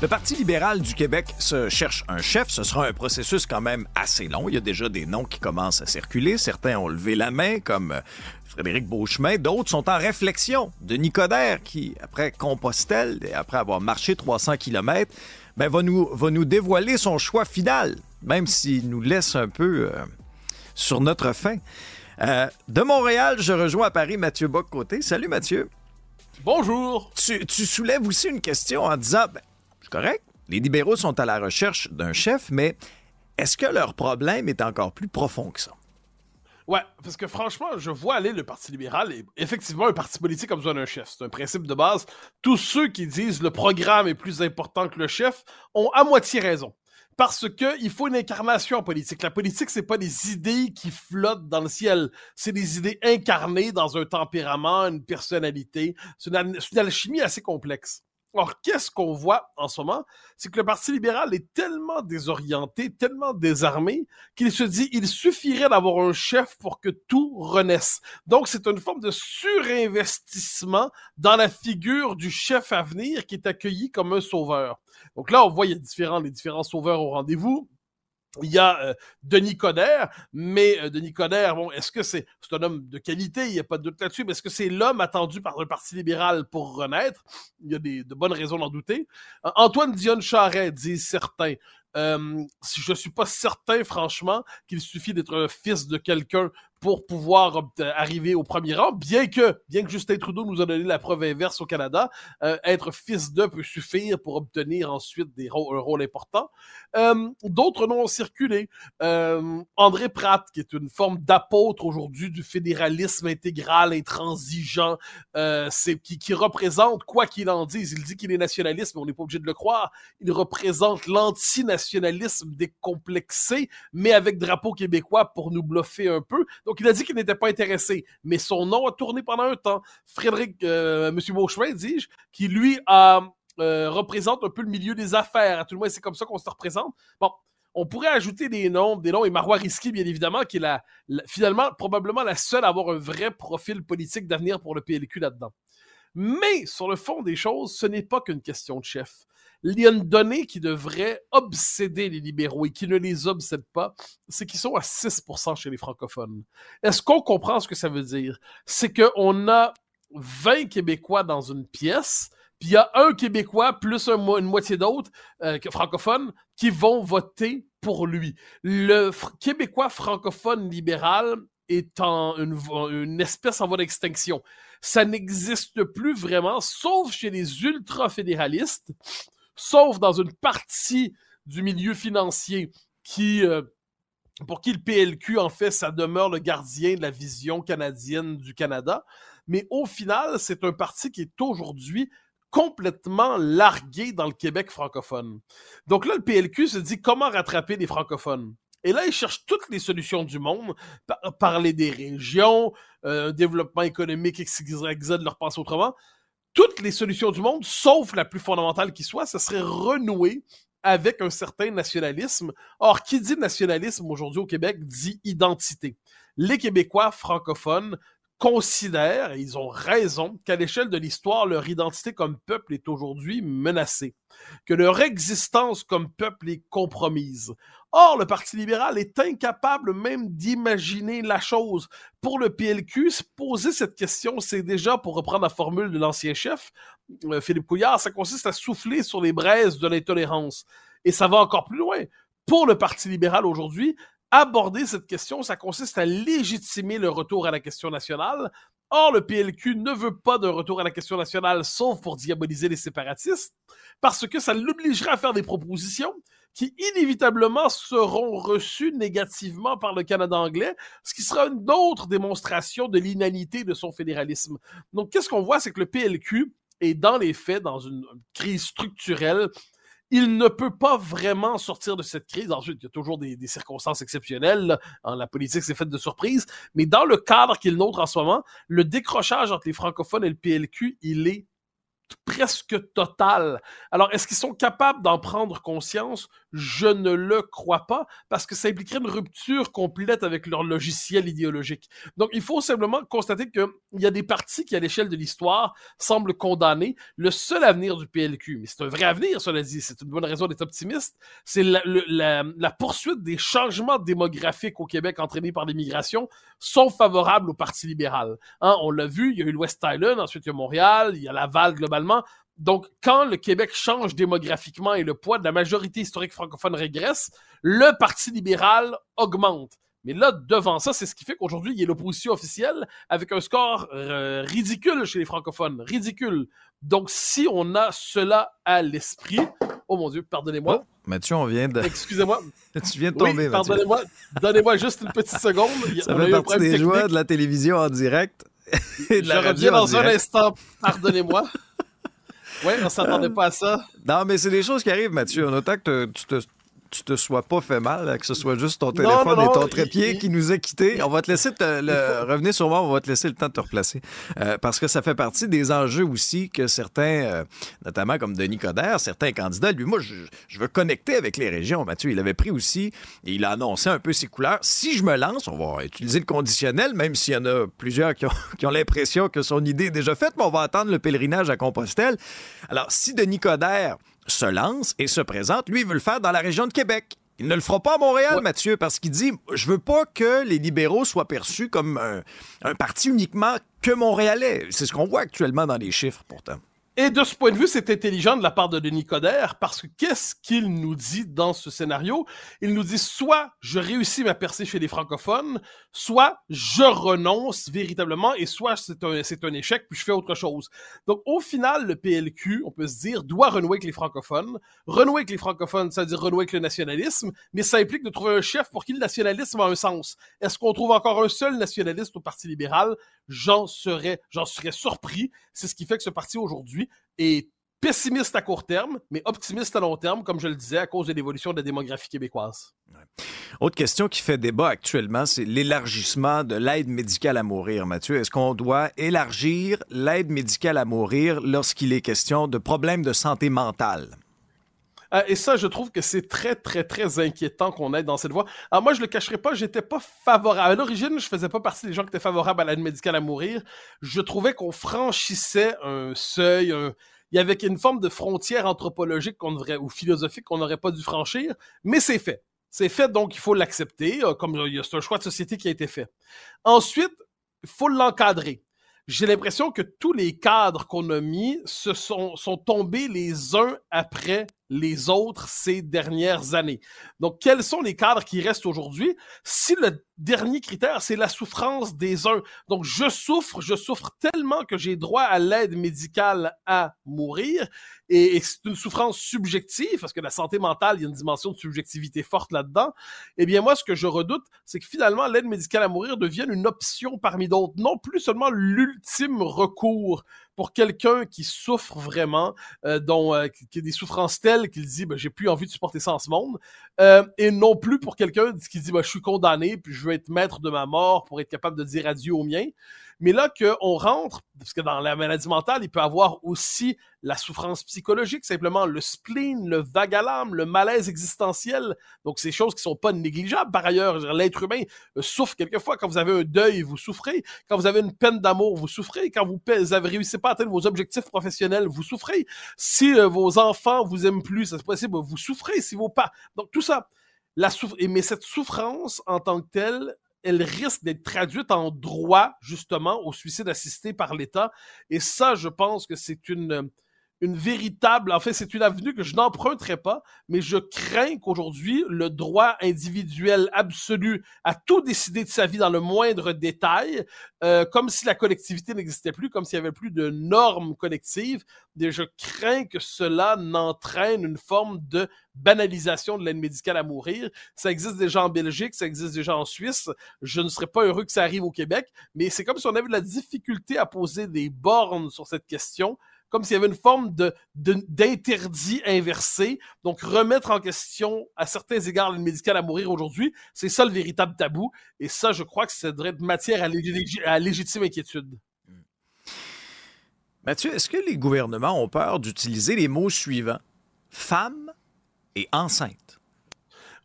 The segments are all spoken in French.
Le Parti libéral du Québec se cherche un chef. Ce sera un processus quand même assez long. Il y a déjà des noms qui commencent à circuler. Certains ont levé la main, comme euh, Frédéric Beauchemin. D'autres sont en réflexion. Denis Coderre, qui, après Compostelle et après avoir marché 300 km, ben, va, nous, va nous dévoiler son choix final, même s'il nous laisse un peu euh, sur notre fin. Euh, de Montréal, je rejoins à Paris Mathieu Bock-Côté. Salut Mathieu. Bonjour. Tu, tu, soulèves aussi une question en disant, ben, correct. Les libéraux sont à la recherche d'un chef, mais est-ce que leur problème est encore plus profond que ça? Ouais, parce que franchement, je vois aller le Parti libéral et effectivement, un parti politique a besoin d'un chef. C'est un principe de base. Tous ceux qui disent le programme est plus important que le chef ont à moitié raison. Parce qu'il faut une incarnation politique. La politique, c'est pas des idées qui flottent dans le ciel. C'est des idées incarnées dans un tempérament, une personnalité. C'est une alchimie assez complexe. Or, qu'est-ce qu'on voit en ce moment? C'est que le Parti libéral est tellement désorienté, tellement désarmé, qu'il se dit il suffirait d'avoir un chef pour que tout renaisse. Donc, c'est une forme de surinvestissement dans la figure du chef à venir qui est accueilli comme un sauveur. Donc là, on voit, il y a différents, les différents sauveurs au rendez-vous il y a euh, Denis Coderre, mais euh, Denis Coderre, bon, est-ce que c'est un homme de qualité, il n'y a pas de doute là-dessus, mais est-ce que c'est l'homme attendu par le Parti libéral pour renaître? Il y a de bonnes raisons d'en douter. Antoine Dionne Charret, dit certains, euh, je ne suis pas certain, franchement, qu'il suffit d'être un fils de quelqu'un pour pouvoir arriver au premier rang, bien que, bien que Justin Trudeau nous a donné la preuve inverse au Canada, euh, être fils de peut suffire pour obtenir ensuite des rôles, un rôle important. Euh, D'autres noms ont circulé. Euh, André Pratt, qui est une forme d'apôtre aujourd'hui du fédéralisme intégral, intransigeant, euh, qui, qui représente, quoi qu'il en dise, il dit qu'il est nationaliste, mais on n'est pas obligé de le croire, il représente l'antinationalisme décomplexé, mais avec drapeau québécois pour nous bluffer un peu. Donc, il a dit qu'il n'était pas intéressé, mais son nom a tourné pendant un temps. Frédéric, euh, M. Beauchemin, dis-je, qui lui euh, représente un peu le milieu des affaires. À tout le moins, c'est comme ça qu'on se représente. Bon, on pourrait ajouter des noms, des noms, et Marois Risky, bien évidemment, qui est finalement probablement la seule à avoir un vrai profil politique d'avenir pour le PLQ là-dedans. Mais sur le fond des choses, ce n'est pas qu'une question de chef il y a une donnée qui devrait obséder les libéraux et qui ne les obsède pas, c'est qu'ils sont à 6% chez les francophones. Est-ce qu'on comprend ce que ça veut dire? C'est qu'on a 20 Québécois dans une pièce, puis il y a un Québécois plus une moitié d'autres euh, francophones qui vont voter pour lui. Le Québécois francophone libéral est une espèce en voie d'extinction. Ça n'existe plus vraiment, sauf chez les ultra-fédéralistes sauf dans une partie du milieu financier qui, euh, pour qui le PLQ, en fait, ça demeure le gardien de la vision canadienne du Canada. Mais au final, c'est un parti qui est aujourd'hui complètement largué dans le Québec francophone. Donc là, le PLQ se dit comment rattraper les francophones? Et là, il cherche toutes les solutions du monde, parler des régions, euh, développement économique, de leur penser autrement toutes les solutions du monde, sauf la plus fondamentale qui soit, ce serait renouer avec un certain nationalisme. Or, qui dit nationalisme aujourd'hui au Québec dit identité. Les Québécois francophones considèrent, et ils ont raison, qu'à l'échelle de l'histoire, leur identité comme peuple est aujourd'hui menacée, que leur existence comme peuple est compromise. Or, le Parti libéral est incapable même d'imaginer la chose. Pour le PLQ, se poser cette question, c'est déjà, pour reprendre la formule de l'ancien chef, euh, Philippe Couillard, ça consiste à souffler sur les braises de l'intolérance. Et ça va encore plus loin. Pour le Parti libéral aujourd'hui, aborder cette question, ça consiste à légitimer le retour à la question nationale. Or, le PLQ ne veut pas d'un retour à la question nationale, sauf pour diaboliser les séparatistes, parce que ça l'obligerait à faire des propositions qui inévitablement seront reçues négativement par le Canada anglais, ce qui sera une autre démonstration de l'inanité de son fédéralisme. Donc, qu'est-ce qu'on voit, c'est que le PLQ est dans les faits dans une crise structurelle il ne peut pas vraiment sortir de cette crise. Ensuite, il y a toujours des, circonstances exceptionnelles. En la politique, c'est fait de surprises. Mais dans le cadre qu'il nôtre en ce moment, le décrochage entre les francophones et le PLQ, il est presque total. Alors, est-ce qu'ils sont capables d'en prendre conscience? Je ne le crois pas, parce que ça impliquerait une rupture complète avec leur logiciel idéologique. Donc, il faut simplement constater qu'il y a des partis qui, à l'échelle de l'histoire, semblent condamner le seul avenir du PLQ. Mais c'est un vrai avenir, cela dit. C'est une bonne raison d'être optimiste. C'est la, poursuite des changements démographiques au Québec entraînés par l'immigration sont favorables au Parti libéral. Hein, on l'a vu, il y a eu le West Island, ensuite il y a Montréal, il y a Laval globalement. Donc, quand le Québec change démographiquement et le poids de la majorité historique francophone régresse, le Parti libéral augmente. Mais là, devant ça, c'est ce qui fait qu'aujourd'hui, il y a l'opposition officielle avec un score euh, ridicule chez les francophones. Ridicule. Donc, si on a cela à l'esprit, oh mon Dieu, pardonnez-moi. Oh, Mathieu, on vient de. Excusez-moi. tu viens de tomber, oui, Pardonnez-moi. Donnez-moi juste une petite seconde. Ça fait partie des joies de la télévision en direct. Et de la Je reviens dans un instant. Pardonnez-moi. Oui, on s'attendait pas à ça. Non, mais c'est des choses qui arrivent, Mathieu. On note que tu te tu te sois pas fait mal, que ce soit juste ton téléphone et ton trépied qui nous a quittés. On va te laisser te, le, revenir sur moi, on va te laisser le temps de te replacer. Euh, parce que ça fait partie des enjeux aussi que certains, euh, notamment comme Denis Coderre, certains candidats, lui, moi, je, veux connecter avec les régions. Mathieu, il avait pris aussi, et il a annoncé un peu ses couleurs. Si je me lance, on va utiliser le conditionnel, même s'il y en a plusieurs qui ont, qui ont l'impression que son idée est déjà faite, mais on va attendre le pèlerinage à Compostelle. Alors, si Denis Coderre se lance et se présente. Lui, il veut le faire dans la région de Québec. Il ne le fera pas à Montréal, Mathieu, parce qu'il dit Je veux pas que les libéraux soient perçus comme un, un parti uniquement que montréalais. C'est ce qu'on voit actuellement dans les chiffres, pourtant. Et de ce point de vue, c'est intelligent de la part de Denis Coderre parce que qu'est-ce qu'il nous dit dans ce scénario? Il nous dit soit je réussis ma percée chez les francophones, soit je renonce véritablement et soit c'est un, un échec puis je fais autre chose. Donc au final, le PLQ, on peut se dire, doit renouer avec les francophones. Renouer avec les francophones, ça veut dire renouer avec le nationalisme, mais ça implique de trouver un chef pour qui le nationalisme a un sens. Est-ce qu'on trouve encore un seul nationaliste au Parti libéral? J'en serais, j'en serais surpris. C'est ce qui fait que ce parti aujourd'hui est pessimiste à court terme, mais optimiste à long terme, comme je le disais, à cause de l'évolution de la démographie québécoise. Autre question qui fait débat actuellement, c'est l'élargissement de l'aide médicale à mourir. Mathieu, est-ce qu'on doit élargir l'aide médicale à mourir lorsqu'il est question de problèmes de santé mentale? Euh, et ça, je trouve que c'est très, très, très inquiétant qu'on aille dans cette voie. Alors moi, je le cacherai pas, j'étais pas favorable. À l'origine, je faisais pas partie des gens qui étaient favorables à l'aide médicale à mourir. Je trouvais qu'on franchissait un seuil, il y avait une forme de frontière anthropologique qu'on devrait, ou philosophique qu'on n'aurait pas dû franchir, mais c'est fait. C'est fait, donc il faut l'accepter, euh, comme c'est un choix de société qui a été fait. Ensuite, il faut l'encadrer j'ai l'impression que tous les cadres qu'on a mis se sont, sont tombés les uns après les autres ces dernières années. Donc, quels sont les cadres qui restent aujourd'hui? Si le dernier critère, c'est la souffrance des uns. Donc, je souffre, je souffre tellement que j'ai droit à l'aide médicale à mourir. Et, c'est une souffrance subjective, parce que la santé mentale, il y a une dimension de subjectivité forte là-dedans. Eh bien, moi, ce que je redoute, c'est que finalement, l'aide médicale à mourir devienne une option parmi d'autres, non plus seulement l'ultime recours pour quelqu'un qui souffre vraiment, euh, dont euh, qui a des souffrances telles qu'il dit ben, j'ai plus envie de supporter ça en ce monde, euh, et non plus pour quelqu'un qui dit ben, je suis condamné puis je veux être maître de ma mort pour être capable de dire adieu au mien. Mais là qu'on rentre, parce que dans la maladie mentale, il peut avoir aussi la souffrance psychologique, simplement le spleen, le vague le malaise existentiel. Donc, ces choses qui sont pas négligeables. Par ailleurs, l'être humain euh, souffre quelquefois. Quand vous avez un deuil, vous souffrez. Quand vous avez une peine d'amour, vous souffrez. Quand vous avez réussi pas à atteindre vos objectifs professionnels, vous souffrez. Si euh, vos enfants vous aiment plus, c'est possible, vous souffrez. Si vos pas. Donc, tout ça. La Mais cette souffrance en tant que telle, elle risque d'être traduite en droit, justement, au suicide assisté par l'État. Et ça, je pense que c'est une, une véritable, en fait, c'est une avenue que je n'emprunterai pas, mais je crains qu'aujourd'hui, le droit individuel absolu à tout décider de sa vie dans le moindre détail, euh, comme si la collectivité n'existait plus, comme s'il n'y avait plus de normes collectives, et je crains que cela n'entraîne une forme de banalisation de l'aide médicale à mourir. Ça existe déjà en Belgique, ça existe déjà en Suisse. Je ne serais pas heureux que ça arrive au Québec, mais c'est comme si on avait de la difficulté à poser des bornes sur cette question comme s'il y avait une forme d'interdit inversé. Donc, remettre en question, à certains égards, l'aide médicale à mourir aujourd'hui, c'est ça le véritable tabou. Et ça, je crois que ça devrait être matière à, à légitime inquiétude. Mathieu, est-ce que les gouvernements ont peur d'utiliser les mots suivants? Femme et enceinte?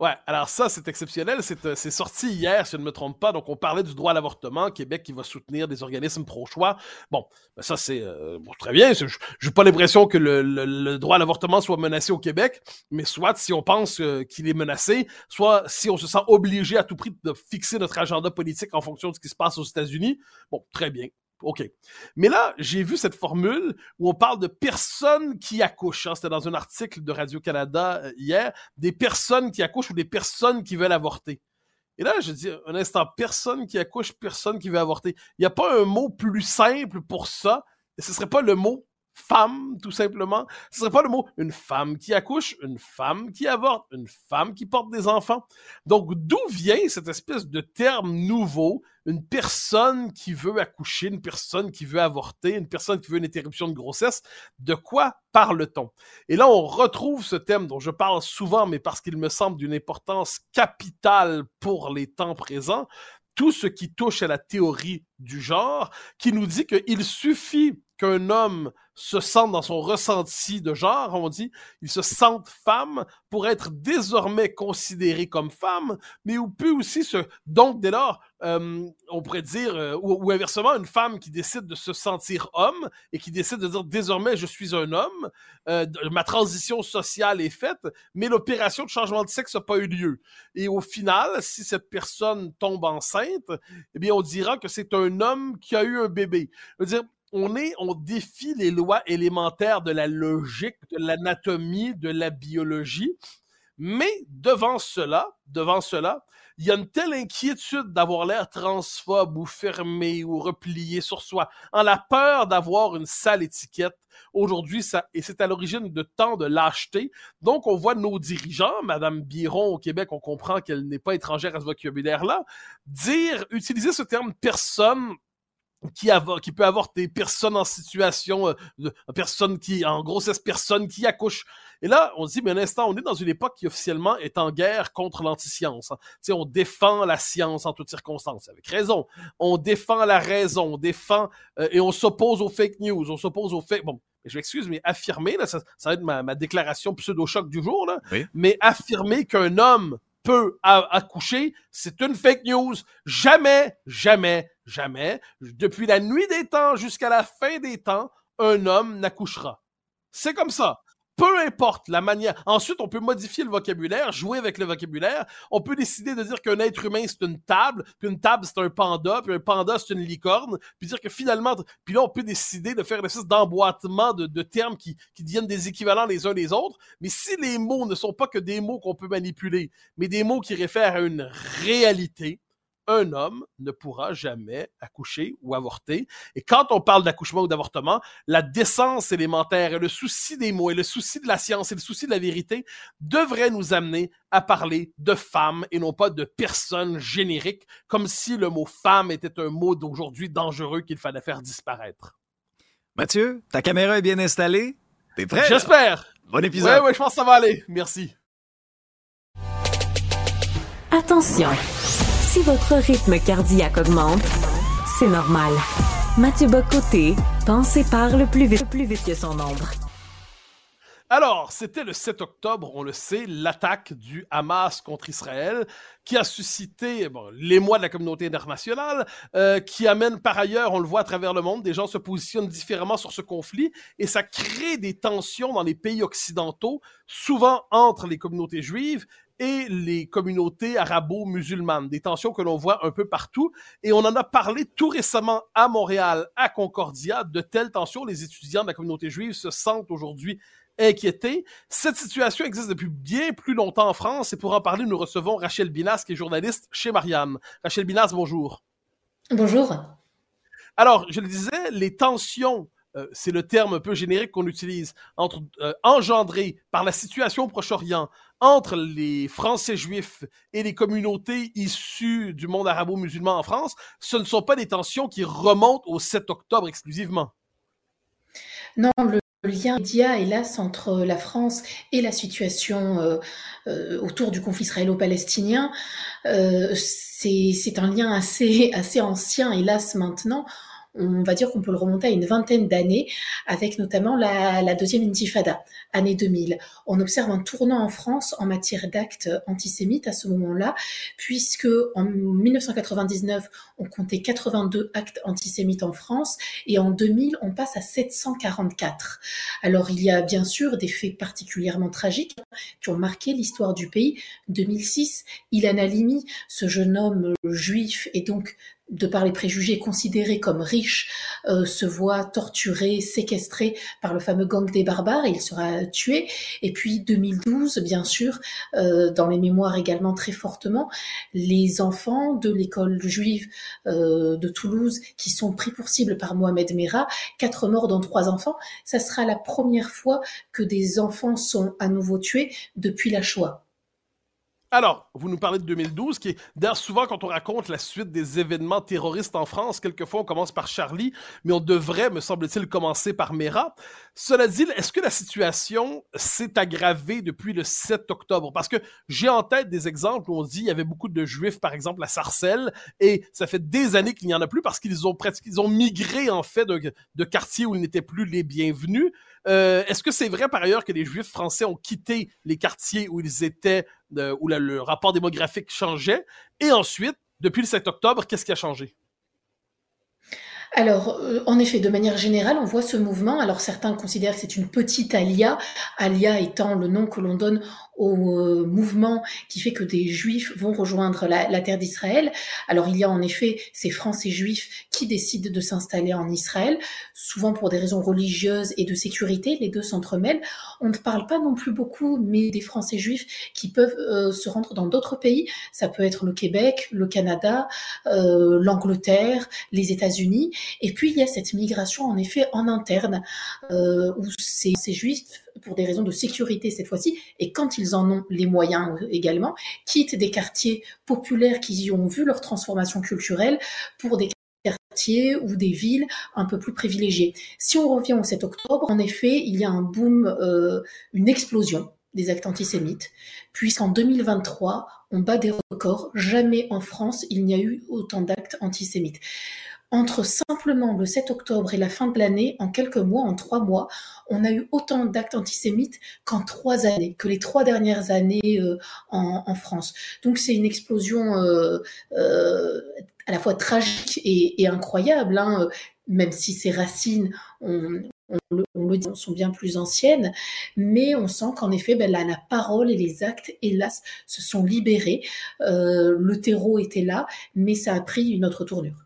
Ouais, alors ça, c'est exceptionnel. Euh, c'est sorti hier, si je ne me trompe pas. Donc, on parlait du droit à l'avortement, Québec qui va soutenir des organismes pro-choix. Bon, ben ça, c'est euh, très bien. Je n'ai pas l'impression que le, droit à l'avortement soit menacé au Québec, mais soit si on pense euh, qu'il est menacé, soit si on se sent obligé à tout prix de fixer notre agenda politique en fonction de ce qui se passe aux États-Unis. Bon, très bien. OK. Mais là, j'ai vu cette formule où on parle de personnes qui accouchent. Hein. C'était dans un article de Radio-Canada euh, hier. Des personnes qui accouchent ou des personnes qui veulent avorter. Et là, je dis un instant, personne qui accouche, personne qui veut avorter. Il n'y a pas un mot plus simple pour ça? Et ce serait pas le mot femme, tout simplement. Ce serait pas le mot une femme qui accouche, une femme qui avorte, une femme qui porte des enfants. Donc, d'où vient cette espèce de terme nouveau, une personne qui veut accoucher, une personne qui veut avorter, une personne qui veut une interruption de grossesse? De quoi parle-t-on? Et là, on retrouve ce thème dont je parle souvent, mais parce qu'il me semble d'une importance capitale pour les temps présents, tout ce qui touche à la théorie du genre, qui nous dit qu'il suffit qu'un homme se sente dans son ressenti de genre, on dit, il se sente femme pour être désormais considéré comme femme, mais ou peut aussi se... Donc, dès lors, euh, on pourrait dire, euh, ou, inversement, une femme qui décide de se sentir homme et qui décide de dire désormais je suis un homme, euh, ma transition sociale est faite, mais l'opération de changement de sexe n'a pas eu lieu. Et au final, si cette personne tombe enceinte, eh bien, on dira que c'est un homme qui a eu un bébé. Je veux dire, on est, on défie les lois élémentaires de la logique, de l'anatomie, de la biologie. Mais devant cela, devant cela, il y a une telle inquiétude d'avoir l'air transphobe ou fermé ou replié sur soi, en la peur d'avoir une sale étiquette. Aujourd'hui, ça, et c'est à l'origine de tant de lâcheté. Donc, on voit nos dirigeants, Madame Biron au Québec, on comprend qu'elle n'est pas étrangère à ce vocabulaire-là, dire, utiliser ce terme personne qui, qui peut avoir des personnes en situation, euh, de, personne qui, en grossesse, personne qui accouche. Et là, on se dit, mais un instant, on est dans une époque qui officiellement est en guerre contre l'antiscience. Hein. sais, on défend la science en toutes circonstances, avec raison. On défend la raison, on défend euh, et on s'oppose aux fake news, on s'oppose aux fake. Bon, je m'excuse, mais affirmer, là, ça, ça, va être ma, ma déclaration pseudo-choc du jour, là, mais affirmer qu'un homme peut accoucher, c'est une fake news. Jamais, jamais, jamais, depuis la nuit des temps jusqu'à la fin des temps, un homme n'accouchera. C'est comme ça. Peu importe la manière. Ensuite, on peut modifier le vocabulaire, jouer avec le vocabulaire. On peut décider de dire qu'un être humain, c'est une table, puis une table, c'est un panda, puis un panda, c'est une licorne, puis dire que finalement, puis là, on peut décider de faire une espèce d'emboîtement de, de, termes qui, qui deviennent des équivalents les uns les autres. Mais si les mots ne sont pas que des mots qu'on peut manipuler, mais des mots qui réfèrent à une réalité, un homme ne pourra jamais accoucher ou avorter. Et quand on parle d'accouchement ou d'avortement, la décence élémentaire et le souci des mots et le souci de la science et le souci de la vérité devraient nous amener à parler de femmes et non pas de personnes génériques, comme si le mot femme était un mot d'aujourd'hui dangereux qu'il fallait faire disparaître. Mathieu, ta caméra est bien installée? T'es prêt? J'espère. Bon épisode. Oui, oui, je pense que ça va aller. Merci. Attention. Si votre rythme cardiaque augmente, c'est normal. Mathieu Bocoté pense et parle plus vite, plus vite que son ombre. Alors, c'était le 7 octobre, on le sait, l'attaque du Hamas contre Israël, qui a suscité l'émoi de la communauté internationale, euh, qui amène par ailleurs, on le voit à travers le monde, des gens se positionnent différemment sur ce conflit, et ça crée des tensions dans les pays occidentaux, souvent entre les communautés juives et les communautés arabo-musulmanes, des tensions que l'on voit un peu partout. Et on en a parlé tout récemment à Montréal, à Concordia, de telles tensions. Les étudiants de la communauté juive se sentent aujourd'hui inquiétés. Cette situation existe depuis bien plus longtemps en France et pour en parler, nous recevons Rachel Binas, qui est journaliste chez Marianne. Rachel Binas, bonjour. Bonjour. Alors, je le disais, les tensions euh, c'est le terme un peu générique qu'on utilise, entre, euh, engendré par la situation au Proche-Orient entre les Français juifs et les communautés issues du monde arabo-musulman en France, ce ne sont pas des tensions qui remontent au 7 octobre exclusivement. Non, le lien immédiat, hélas, entre la France et la situation euh, euh, autour du conflit israélo-palestinien, euh, c'est un lien assez, assez ancien, hélas, maintenant on va dire qu'on peut le remonter à une vingtaine d'années, avec notamment la, deuxième intifada, année 2000. On observe un tournant en France en matière d'actes antisémites à ce moment-là, puisque en 1999, on comptait 82 actes antisémites en France, et en 2000, on passe à 744. Alors il y a bien sûr des faits particulièrement tragiques qui ont marqué l'histoire du pays. 2006, Ilan Halimi, ce jeune homme juif et donc de par les préjugés, considéré comme riche, euh, se voit torturé, séquestré par le fameux gang des barbares il sera tué. Et puis 2012, bien sûr, euh, dans les mémoires également très fortement, les enfants de l'école juive euh, de Toulouse qui sont pris pour cible par Mohamed Merah, quatre morts dont trois enfants. Ça sera la première fois que des enfants sont à nouveau tués depuis la Shoah. Alors, vous nous parlez de 2012, qui est d'ailleurs souvent quand on raconte la suite des événements terroristes en France, quelquefois on commence par Charlie, mais on devrait, me semble-t-il, commencer par Mera. Cela dit, est-ce que la situation s'est aggravée depuis le 7 octobre? Parce que j'ai en tête des exemples où on dit il y avait beaucoup de juifs, par exemple, à Sarcelles, et ça fait des années qu'il n'y en a plus parce qu'ils ont migré en fait de, de quartiers où ils n'étaient plus les bienvenus. Euh, est-ce que c'est vrai par ailleurs que les Juifs français ont quitté les quartiers où ils étaient, où le rapport démographique changeait? Et ensuite, depuis le 7 octobre, qu'est-ce qui a changé? Alors, euh, en effet, de manière générale, on voit ce mouvement. Alors, certains considèrent que c'est une petite alia, alia étant le nom que l'on donne au euh, mouvement qui fait que des juifs vont rejoindre la, terre d'Israël. Alors il y a en effet ces Français juifs qui décident de s'installer en Israël, souvent pour des raisons religieuses et de sécurité, les deux s'entremêlent. On ne parle pas non plus beaucoup, mais des Français juifs qui peuvent euh, se rendre dans d'autres pays. Ça peut être le Québec, le Canada, l'Angleterre, les États-Unis. Et puis il y a cette migration en effet en interne, où ces, juifs pour des raisons de sécurité cette fois-ci, et quand ils en ont les moyens également, quittent des quartiers populaires qui y ont vu leur transformation culturelle pour des quartiers ou des villes un peu plus privilégiées. Si on revient au 7 octobre, en effet, il y a un boom, euh, une explosion des actes antisémites, puisqu'en 2023, on bat des records. Jamais en France, il n'y a eu autant d'actes antisémites. Entre simplement le 7 octobre et la fin de l'année, en quelques mois, en trois mois, on a eu autant d'actes antisémites qu'en trois années, que les trois dernières années euh, en, France. Donc c'est une explosion euh, euh, à la fois tragique et, incroyable, hein, même si ses racines, on, le dit, sont bien plus anciennes, mais on sent qu'en effet, ben, la, la, parole et les actes, hélas, se sont libérés. le terreau était là, mais ça a pris une autre tournure.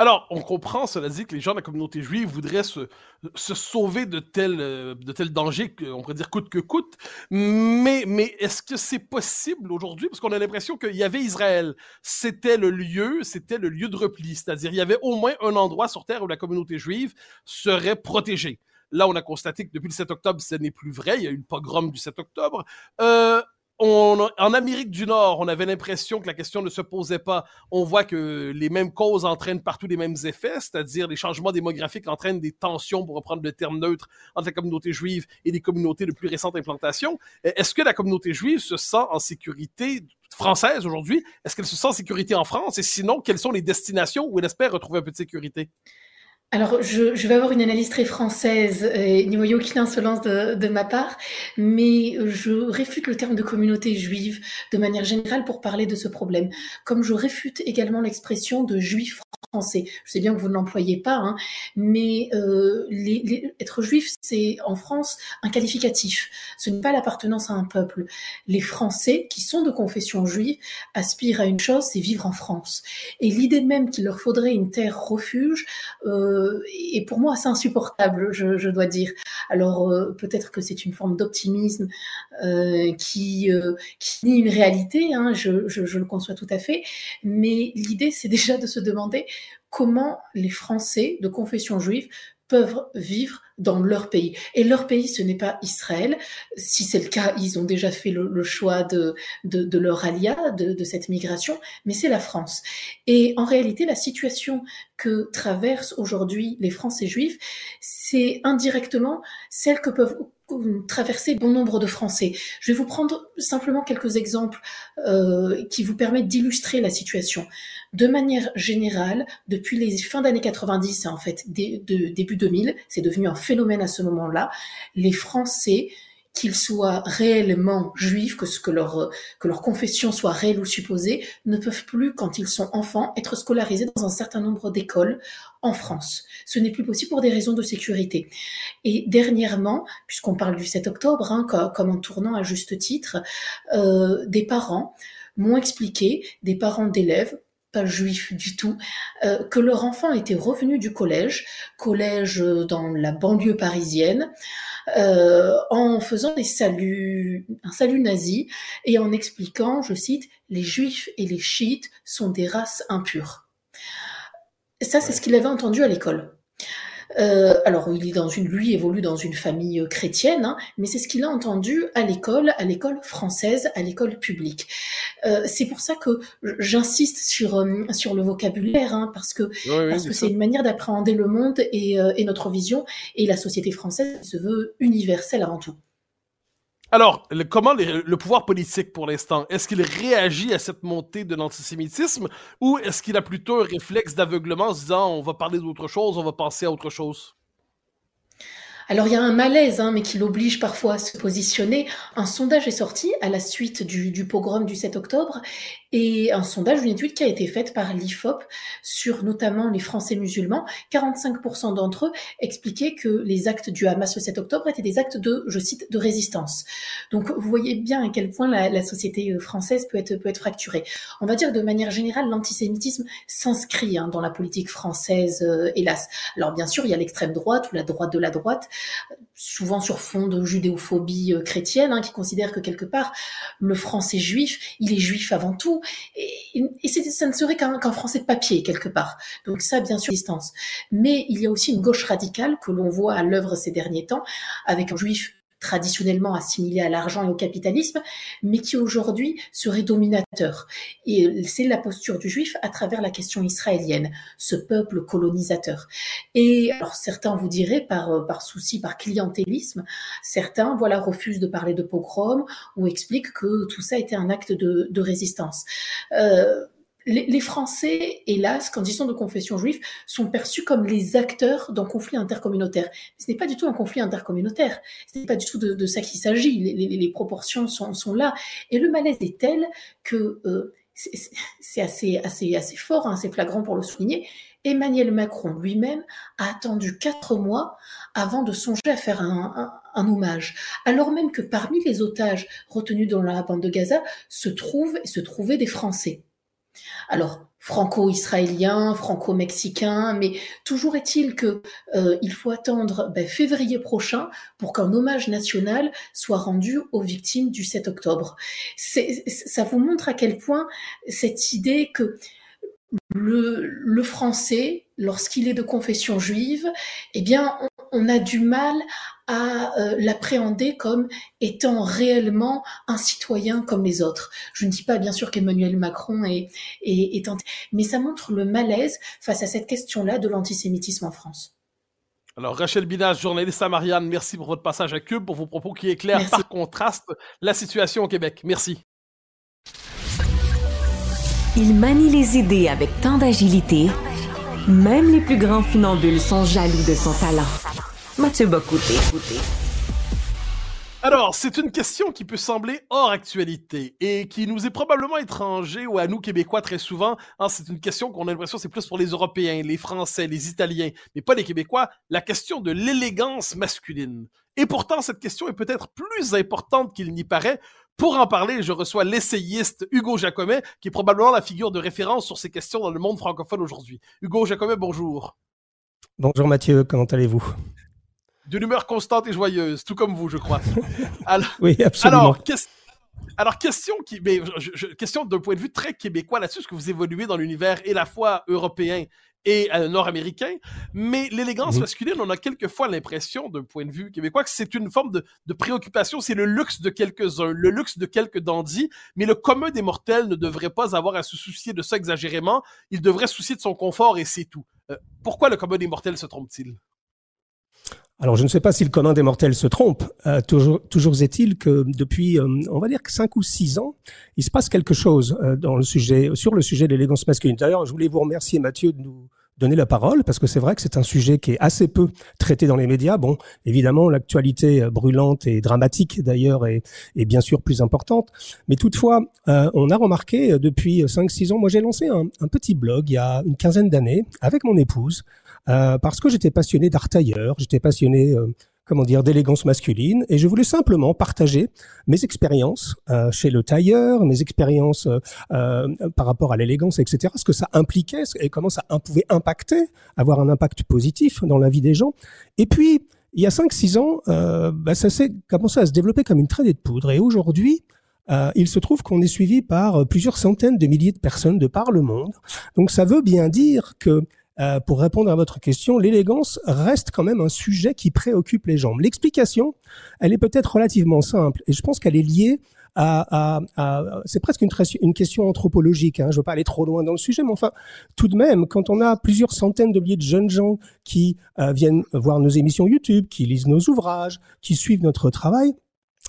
Alors, on comprend, cela dit, que les gens de la communauté juive voudraient se, sauver de tel, euh, tel danger, on pourrait dire coûte que coûte. Mais, mais est-ce que c'est possible aujourd'hui? Parce qu'on a l'impression qu'il y avait Israël. C'était le lieu, c'était le lieu de repli. C'est-à-dire, il y avait au moins un endroit sur Terre où la communauté juive serait protégée. Là, on a constaté que depuis le 7 octobre, ce n'est plus vrai. Il y a eu le pogrom du 7 octobre. Euh, en Amérique du Nord, on avait l'impression que la question ne se posait pas. On voit que les mêmes causes entraînent partout les mêmes effets, c'est-à-dire les changements démographiques entraînent des tensions, pour reprendre le terme neutre, entre la communauté juive et les communautés de plus récente implantation. Est-ce que la communauté juive se sent en sécurité française aujourd'hui? Est-ce qu'elle se sent en sécurité en France? Et sinon, quelles sont les destinations où elle espère retrouver un peu de sécurité? Alors, je, je, vais avoir une analyse très française, et n'y aucune insolence de, de, ma part, mais je réfute le terme de communauté juive de manière générale pour parler de ce problème, comme je réfute également l'expression de juif français. Je sais bien que vous ne l'employez pas, hein, mais euh, les, être juif, c'est en France un qualificatif. Ce n'est pas l'appartenance à un peuple. Les Français, qui sont de confession juive, aspirent à une chose, c'est vivre en France. Et l'idée même qu'il leur faudrait une terre refuge euh, est pour moi assez insupportable, je, dois dire. Alors euh, peut-être que c'est une forme d'optimisme euh, qui, euh, nie une réalité, hein, je le conçois tout à fait, mais l'idée c'est déjà de se demander comment les Français de confession juive peuvent vivre dans leur pays. Et leur pays, ce n'est pas Israël. Si c'est le cas, ils ont déjà fait le, choix de, de, leur alia, de, de cette migration, mais c'est la France. Et en réalité, la situation que traversent aujourd'hui les Français juifs, c'est indirectement celle que peuvent traverser bon nombre de Français. Je vais vous prendre simplement quelques exemples euh, qui vous permettent d'illustrer la situation. De manière générale, depuis les fins d'années 90, en fait de, début 2000, c'est devenu un phénomène à ce moment-là, les Français qu'ils soient réellement juifs, que, leur, confession soit réelle ou supposée, ne peuvent plus, quand ils sont enfants, être scolarisés dans un certain nombre d'écoles en France. Ce n'est plus possible pour des raisons de sécurité. Et dernièrement, puisqu'on parle du 7 octobre, hein, comme, en tournant à juste titre, euh, des parents m'ont expliqué, des parents d'élèves, pas juifs du tout, euh, que leur enfant était revenu du collège, collège dans la banlieue parisienne, euh, en faisant des saluts, un salut nazi et en expliquant, je cite, les juifs et les chiites sont des races impures. Ça, c'est ce qu'il avait entendu à l'école. Euh, alors, il est dans une, lui évolue dans une famille euh, chrétienne, hein, mais c'est ce qu'il a entendu à l'école, à l'école française, à l'école publique. Euh, c'est pour ça que j'insiste sur euh, sur le vocabulaire, hein, parce que parce que c'est une manière d'appréhender le monde et, et notre vision et la société française se veut universelle avant tout. Alors, comment le pouvoir politique pour l'instant, est-ce qu'il réagit à cette montée de l'antisémitisme ou est-ce qu'il a plutôt un réflexe d'aveuglement en se disant on va parler d'autre chose, on va passer à autre chose? Alors il y a un malaise, hein, mais qui l'oblige parfois à se positionner. Un sondage est sorti à la suite du pogrom du 7 octobre et un sondage, une étude qui a été faite par l'IFOP sur notamment les Français musulmans. 45% d'entre eux expliquaient que les actes du Hamas le 7 octobre étaient des actes de, je cite, de résistance. Donc vous voyez bien à quel point la, société française peut être, peut être fracturée. On va dire de manière générale, l'antisémitisme s'inscrit hein, dans la politique française, euh, hélas. Alors bien sûr, il y a l'extrême droite ou la droite de la droite souvent sur fond de judéophobie euh, chrétienne, hein, qui considère que quelque part le français juif, il est juif avant tout, et, ça ne serait qu'un français de papier quelque part. Donc ça, bien sûr, distance. Mais il y a aussi une gauche radicale que l'on voit à l'œuvre ces derniers temps, avec un juif traditionnellement assimilé à l'argent et au capitalisme, mais qui aujourd'hui serait dominateur. Et c'est la posture du juif à travers la question israélienne, ce peuple colonisateur. Et alors certains vous diraient par, par souci, par clientélisme, certains voilà refusent de parler de pogrom ou expliquent que tout ça était un acte de, de résistance. Euh, les, Français, hélas, quand ils sont de confession juive, sont perçus comme les acteurs d'un conflit intercommunautaire. Ce n'est pas du tout un conflit intercommunautaire. Ce n'est pas du tout de, ça qu'il s'agit. Les, proportions sont, là. Et le malaise est tel que euh, c'est assez, assez, fort, hein, assez flagrant pour le souligner. Emmanuel Macron lui-même a attendu quatre mois avant de songer à faire un, hommage, alors même que parmi les otages retenus dans la bande de Gaza se trouvent et se trouvaient des Français. Alors, franco-israélien, franco-mexicain, mais toujours est-il que euh, il faut attendre ben, février prochain pour qu'un hommage national soit rendu aux victimes du 7 octobre. Ça vous montre à quel point cette idée que le, français, lorsqu'il est de confession juive, eh bien, on, a du mal à euh, l'appréhender comme étant réellement un citoyen comme les autres. Je ne dis pas bien sûr qu'Emmanuel Macron est, est, est mais ça montre le malaise face à cette question-là de l'antisémitisme en France. Alors, Rachel Binas, journaliste à Marianne, merci pour votre passage à Cube, pour vos propos qui éclairent par contraste la situation au Québec. Merci. Il manie les idées avec tant d'agilité, même les plus grands funambules sont jaloux de son talent. Mathieu Bocoté. Alors, c'est une question qui peut sembler hors actualité et qui nous est probablement étranger ou à nous Québécois très souvent. Hein, c'est une question qu'on a l'impression c'est plus pour les Européens, les Français, les Italiens, mais pas les Québécois. La question de l'élégance masculine. Et pourtant, cette question est peut-être plus importante qu'il n'y paraît pour en parler, je reçois l'essayiste Hugo Jacomet, qui est probablement la figure de référence sur ces questions dans le monde francophone aujourd'hui. Hugo Jacomet, bonjour. Bonjour Mathieu, comment allez-vous? D'une humeur constante et joyeuse, tout comme vous, je crois. oui, absolument. Alors, Alors, question qui, mais, question d'un point de vue très québécois là-dessus, parce que vous évoluez dans l'univers et la fois européen et euh, nord-américain, mais l'élégance mhm. masculine, on a quelquefois l'impression, d'un point de vue québécois, que c'est une forme de, de préoccupation, c'est le luxe de quelques-uns, le luxe de quelques dandys, mais le commun des mortels ne devrait pas avoir à se soucier de ça exagérément, il devrait se soucier de son confort et c'est tout. Euh, pourquoi le commun des mortels se trompe-t-il? Alors, je ne sais pas si le commun des mortels se trompe. Euh, toujours, toujours est-il que depuis, euh, on va dire que cinq ou six ans, il se passe quelque chose euh, dans le sujet, sur le sujet de l'élégance masculine. D'ailleurs, je voulais vous remercier, Mathieu, de nous donner la parole parce que c'est vrai que c'est un sujet qui est assez peu traité dans les médias. Bon, évidemment, l'actualité brûlante et dramatique d'ailleurs est, est, bien sûr plus importante, mais toutefois, on a remarqué depuis cinq, six ans, moi j'ai lancé un, petit blog il y a une quinzaine d'années avec mon épouse euh, parce que j'étais passionné d'art tailleur, j'étais passionné euh, comment dire, d'élégance masculine, et je voulais simplement partager mes expériences euh, chez le tailleur, mes expériences euh, par rapport à l'élégance, etc., ce que ça impliquait et comment ça pouvait impacter, avoir un impact positif dans la vie des gens. Et puis, il y a 5-6 ans, euh, bah, ça s'est commencé à se développer comme une traînée de poudre, et aujourd'hui, il se trouve qu'on est suivi par plusieurs centaines de milliers de personnes de par le monde. Donc ça veut bien dire que euh, pour répondre à votre question, l'élégance reste quand même un sujet qui préoccupe les gens. L'explication, elle est peut-être relativement simple et je pense qu'elle est liée à, à, à c'est presque une, question anthropologique. Hein. Je ne veux pas aller trop loin dans le sujet, mais enfin, tout de même, quand on a plusieurs centaines de milliers de jeunes gens qui euh, viennent voir nos émissions YouTube, qui lisent nos ouvrages, qui suivent notre travail,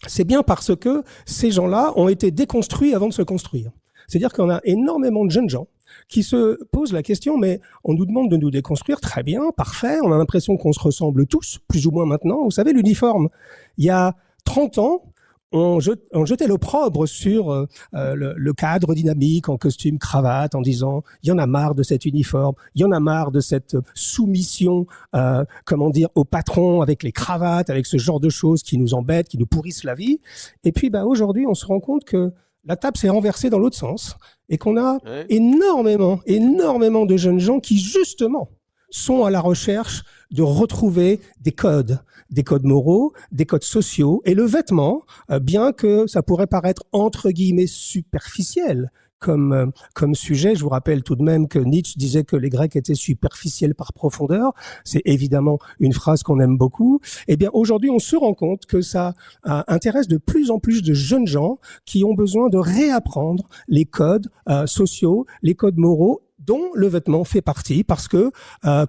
c'est bien parce que ces gens-là ont été déconstruits avant de se construire. C'est-à-dire qu'on a énormément de jeunes gens qui se posent la question, mais on nous demande de nous déconstruire, très bien, parfait, on a l'impression qu'on se ressemble tous, plus ou moins maintenant. Vous savez, l'uniforme, il y a 30 ans, on, jetait l'opprobre sur euh, euh, le, cadre dynamique en costume cravate en disant il y en a marre de cet uniforme, il y en a marre de cette soumission, euh, comment dire, au patron avec les cravates, avec ce genre de choses qui nous embêtent, qui nous pourrissent la vie. Et puis bah aujourd'hui, on se rend compte que la table s'est renversée dans l'autre sens et qu'on a énormément, énormément de jeunes gens qui justement sont à la recherche de retrouver des codes, des codes moraux, des codes sociaux. Et le vêtement, euh, bien que ça pourrait paraître entre guillemets superficiel, comme, euh, comme sujet. Je vous rappelle tout de même que Nietzsche disait que les Grecs étaient superficiels par profondeur. C'est évidemment une phrase qu'on aime beaucoup. Eh bien, aujourd'hui, on se rend compte que ça euh, intéresse de plus en plus de jeunes gens qui ont besoin de réapprendre les codes euh, sociaux, les codes moraux dont le vêtement fait partie, parce que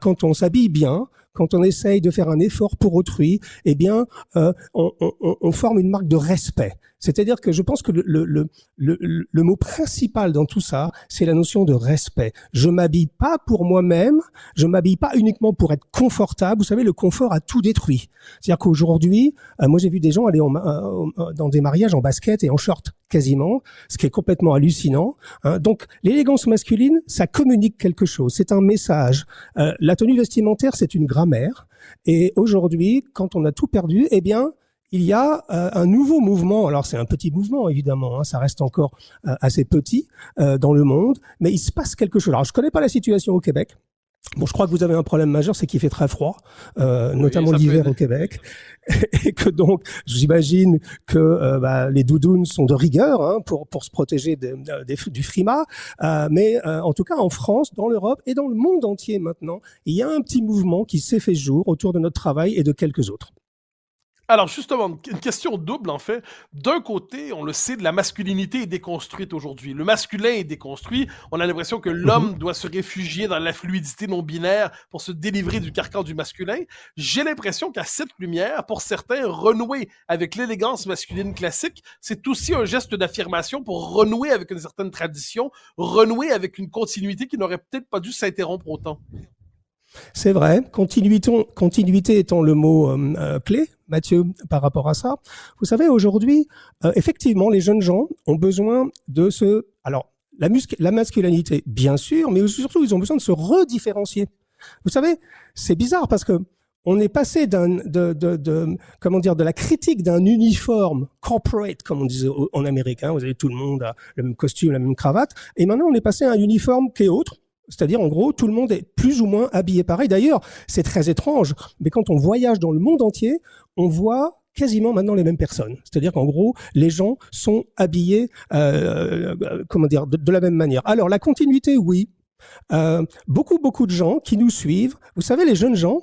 quand on s'habille bien, quand on essaye de faire un effort pour autrui, eh bien, on, on, on forme une marque de respect. C'est-à-dire que je pense que le, le, le, le, mot principal dans tout ça, c'est la notion de respect. Je m'habille pas pour moi-même, je m'habille pas uniquement pour être confortable. Vous savez, le confort a tout détruit. C'est-à-dire qu'aujourd'hui, euh, moi j'ai vu des gens aller en, euh, dans des mariages en basket et en short quasiment, ce qui est complètement hallucinant. Hein. Donc l'élégance masculine, ça communique quelque chose, c'est un message. Euh, la tenue vestimentaire, c'est une grammaire. Et aujourd'hui, quand on a tout perdu, eh bien, il y a euh, un nouveau mouvement. Alors c'est un petit mouvement évidemment, hein, ça reste encore euh, assez petit euh, dans le monde, mais il se passe quelque chose. Alors je connais pas la situation au Québec. Bon, je crois que vous avez un problème majeur, c'est qu'il fait très froid, notamment l'hiver au Québec, et que donc j'imagine que bah, les doudounes sont de rigueur hein, pour pour se protéger du frima. mais en tout cas, en France, dans l'Europe et dans le monde entier maintenant, il y a un petit mouvement qui s'est fait jour autour de notre travail et de quelques autres. Alors justement, une question double en fait. D'un côté, on le sait, la masculinité est déconstruite aujourd'hui. Le masculin est déconstruit. On a l'impression que l'homme mhm. doit se réfugier dans la fluidité non binaire pour se délivrer du carcan du masculin. J'ai l'impression qu'à cette lumière, pour certains, renouer avec l'élégance masculine classique, c'est aussi un geste d'affirmation pour renouer avec une certaine tradition, renouer avec une continuité qui n'aurait peut-être pas dû s'interrompre autant. C'est vrai, continuité, étant le mot euh, euh, clé, Mathieu, par rapport à ça. Vous savez, aujourd'hui, euh, effectivement, les jeunes gens ont besoin de se... Alors, la, la masculinité, bien sûr, mais surtout, ils ont besoin de se redifférencier. Vous savez, c'est bizarre parce que on est passé d'un, de, de, de, comment dire, de la critique d'un uniforme corporate, comme on disait en américain, vous avez tout le monde a le même costume, la même cravate, et maintenant on est passé à un uniforme qui est autre, c'est-à-dire, en gros, tout le monde est plus ou moins habillé pareil. D'ailleurs, c'est très étrange, mais quand on voyage dans le monde entier, on voit quasiment maintenant les mêmes personnes. C'est-à-dire qu'en gros, les gens sont habillés, euh, euh, comment dire, de, la même manière. Alors la continuité, oui. Euh, beaucoup, beaucoup de gens qui nous suivent. Vous savez, les jeunes gens,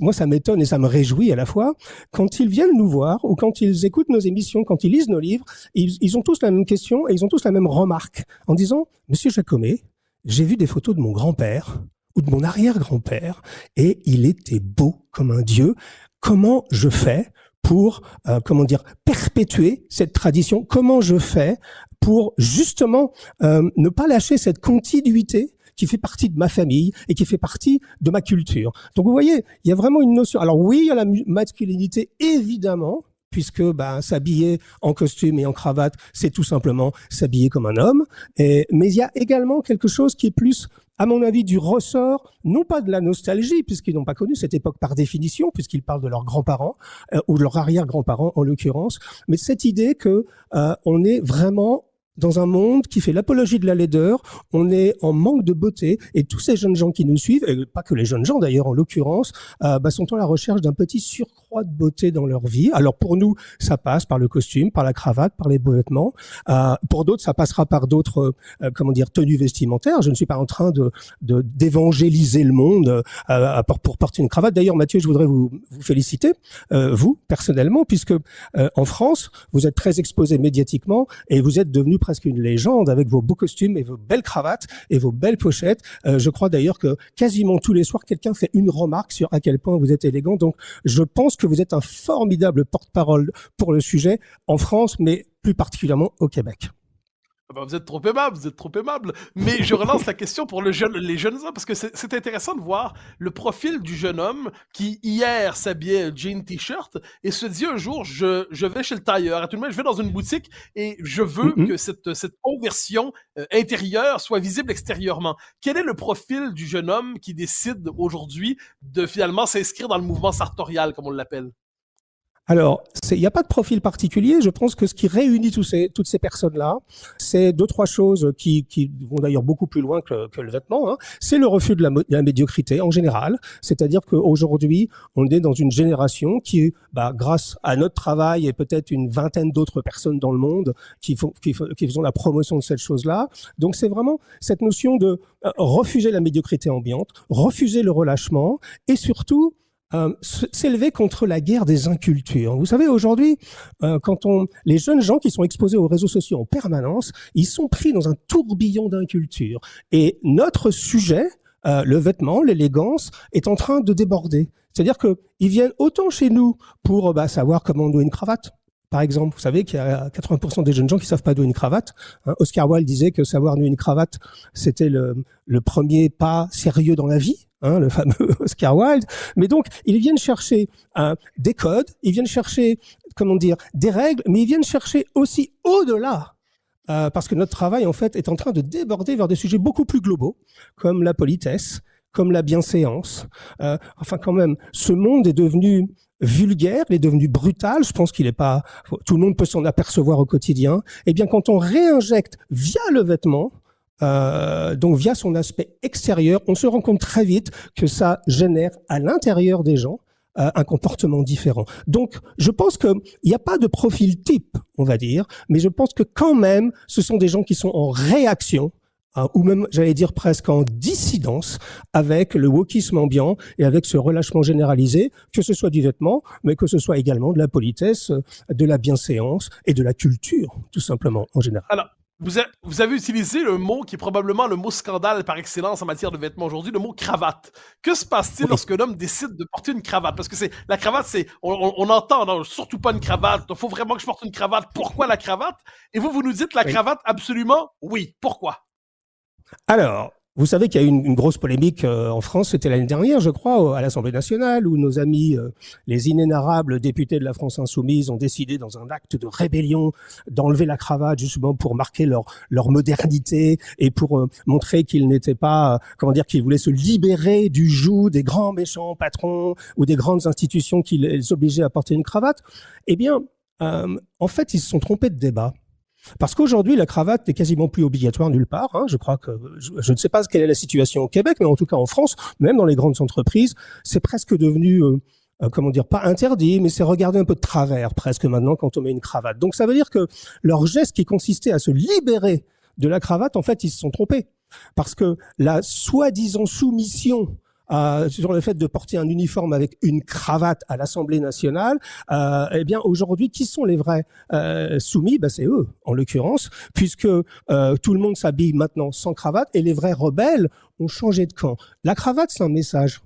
moi, ça m'étonne et ça me réjouit à la fois. Quand ils viennent nous voir ou quand ils écoutent nos émissions, quand ils lisent nos livres, ils, ils ont tous la même question et ils ont tous la même remarque en disant, Monsieur Jacomet, j'ai vu des photos de mon grand-père ou de mon arrière-grand-père et il était beau comme un dieu. Comment je fais pour, euh, comment dire, perpétuer cette tradition? Comment je fais pour justement euh, ne pas lâcher cette continuité qui fait partie de ma famille et qui fait partie de ma culture? Donc vous voyez, il y a vraiment une notion. Alors oui, il y a la masculinité évidemment, puisque bah, s'habiller en costume et en cravate, c'est tout simplement s'habiller comme un homme. Mais il y a également quelque chose qui est plus, à mon avis, du ressort, non pas de la nostalgie, puisqu'ils n'ont pas connu cette époque par définition, puisqu'ils parlent de leurs grands-parents euh, ou de leurs arrière-grands-parents en l'occurrence, mais cette idée que euh, on est vraiment dans un monde qui fait l'apologie de la laideur, on est en manque de beauté et tous ces jeunes gens qui nous suivent, et pas que les jeunes gens d'ailleurs en l'occurrence, euh, bah, sont à la recherche d'un petit surcroît de beauté dans leur vie. Alors pour nous, ça passe par le costume, par la cravate, par les beaux vêtements. Euh, pour d'autres, ça passera par d'autres, euh, comment dire, tenues vestimentaires. Je ne suis pas en train de d'évangéliser le monde pour, pour porter une cravate. D'ailleurs, Mathieu, je voudrais vous, vous féliciter, vous personnellement, puisque en France, vous êtes très exposé médiatiquement et vous êtes devenu presque une légende avec vos beaux costumes et vos belles cravates et vos belles pochettes. Euh, je crois d'ailleurs que quasiment tous les soirs, quelqu'un fait une remarque sur à quel point vous êtes élégant. Donc, je pense que vous êtes un formidable porte-parole pour le sujet en France, mais plus particulièrement au Québec. Ah bah, vous êtes trop aimable, vous êtes trop aimable. Mais je relance la question pour le jeune, les jeunes hommes, parce que c'est intéressant de voir le profil du jeune homme qui, hier, s'habillait jean t-shirt et se dit un jour, je, je vais chez le tailleur. À tout le monde, je vais dans une boutique et je veux mm-hmm. que cette, cette conversion euh, intérieure soit visible extérieurement. Quel est le profil du jeune homme qui décide aujourd'hui de finalement s'inscrire dans le mouvement sartorial, comme on l'appelle? Alors, il n'y a pas de profil particulier. Je pense que ce qui réunit tous ces, toutes ces personnes-là, c'est deux, trois choses qui, qui vont d'ailleurs beaucoup plus loin que, que le vêtement. Hein. C'est le refus de la, de la, médiocrité en général. C'est-à-dire qu'aujourd'hui, on est dans une génération qui, bah, grâce à notre travail et peut-être une vingtaine d'autres personnes dans le monde qui font, qui, qui faisons la promotion de cette chose-là. Donc, c'est vraiment cette notion de euh, refuser la médiocrité ambiante, refuser le relâchement et surtout euh, s'élever contre la guerre des incultures. Vous savez, aujourd'hui, euh, quand on, les jeunes gens qui sont exposés aux réseaux sociaux en permanence, ils sont pris dans un tourbillon d'inculture. Et notre sujet, euh, le vêtement, l'élégance, est en train de déborder. C'est-à-dire que ils viennent autant chez nous pour bah, savoir comment on une cravate, par exemple, vous savez qu'il y a 80% des jeunes gens qui savent pas nouer une cravate. Hein, Oscar Wilde disait que savoir nouer une cravate, c'était le, premier pas sérieux dans la vie. Hein, le fameux Oscar Wilde. Mais donc, ils viennent chercher euh, des codes, ils viennent chercher, comment dire, des règles, mais ils viennent chercher aussi au-delà euh, parce que notre travail, en fait, est en train de déborder vers des sujets beaucoup plus globaux, comme la politesse, comme la bienséance. Euh, enfin, quand même, ce monde est devenu vulgaire, il est devenu brutal. Je pense qu'il est pas. Tout le monde peut s'en apercevoir au quotidien. Eh bien, quand on réinjecte via le vêtement, euh, donc via son aspect extérieur, on se rend compte très vite que ça génère à l'intérieur des gens euh, un comportement différent. Donc, je pense qu'il n'y a pas de profil type, on va dire, mais je pense que quand même, ce sont des gens qui sont en réaction ou même, j'allais dire presque en dissidence avec le wokisme ambiant et avec ce relâchement généralisé, que ce soit du vêtement, mais que ce soit également de la politesse, de la bienséance et de la culture, tout simplement, en général. Alors, vous, vous, avez utilisé le mot qui est probablement le mot scandale par excellence en matière de vêtements aujourd'hui, le mot cravate. Que se passe-t-il lorsque lorsqu'un homme décide de porter une cravate? Parce que c'est la cravate, c'est on, on, entend non, surtout pas une cravate. Il faut vraiment que je porte une cravate. Pourquoi la cravate? Et vous, vous nous dites la cravate, absolument oui. Pourquoi? Alors, vous savez qu'il y a eu une, grosse polémique euh, en France, c'était l'année dernière, je crois, à l'Assemblée nationale, où nos amis, euh, les inénarrables députés de la France insoumise, ont décidé, dans un acte de rébellion, d'enlever la cravate justement pour marquer leur leur modernité et pour euh, montrer qu'ils n'étaient pas, comment dire, qu'ils voulaient se libérer du joug des grands méchants patrons ou des grandes institutions qui les obligeaient à porter une cravate. Eh bien, en fait, ils se sont trompés de débat. Parce qu'aujourd'hui, la cravate n'est quasiment plus obligatoire nulle part. Hein. Je crois que je, ne sais pas quelle est la situation au Québec, mais en tout cas en France, même dans les grandes entreprises, c'est presque devenu euh, comment dire, pas interdit, mais c'est regardé un peu de travers presque maintenant quand on met une cravate. Donc ça veut dire que leur geste qui consistait à se libérer de la cravate, en fait, ils se sont trompés. Parce que la soi-disant soumission euh, sur le fait de porter un uniforme avec une cravate à l'Assemblée nationale, euh, eh bien aujourd'hui, qui sont les vrais euh, soumis? Ben, C'est eux, en l'occurrence, puisque euh, tout le monde s'habille maintenant sans cravate et les vrais rebelles ont changé de camp. La cravate, c'est un message.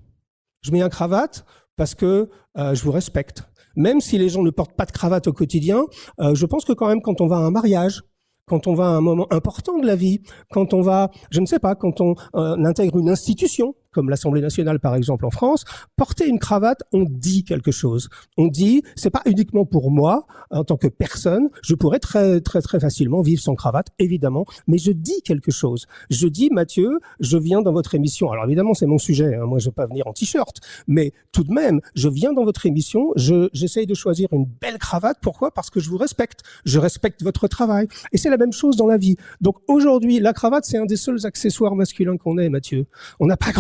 Je mets un cravate parce que euh, je vous respecte. Même si les gens ne portent pas de cravate au quotidien, je pense que quand même quand on va à un mariage, quand on va à un moment important de la vie, quand on va, je ne sais pas, quand on intègre une institution, comme l'Assemblée nationale par exemple en France, porter une cravate, on dit quelque chose. On dit, c'est pas uniquement pour moi en tant que personne, je pourrais très très très facilement vivre sans cravate, évidemment, mais je dis quelque chose. Je dis, Mathieu, je viens dans votre émission. Alors évidemment, c'est mon sujet. Hein. moi, je vais pas venir en t-shirt, mais tout de même, je viens dans votre émission. Je j'essaye de choisir une belle cravate. Pourquoi? Parce que je vous respecte. Je respecte votre travail. Et c'est la même chose dans la vie. Donc aujourd'hui, la cravate, c'est un des seuls accessoires masculins qu'on ait, Mathieu. On n'a pas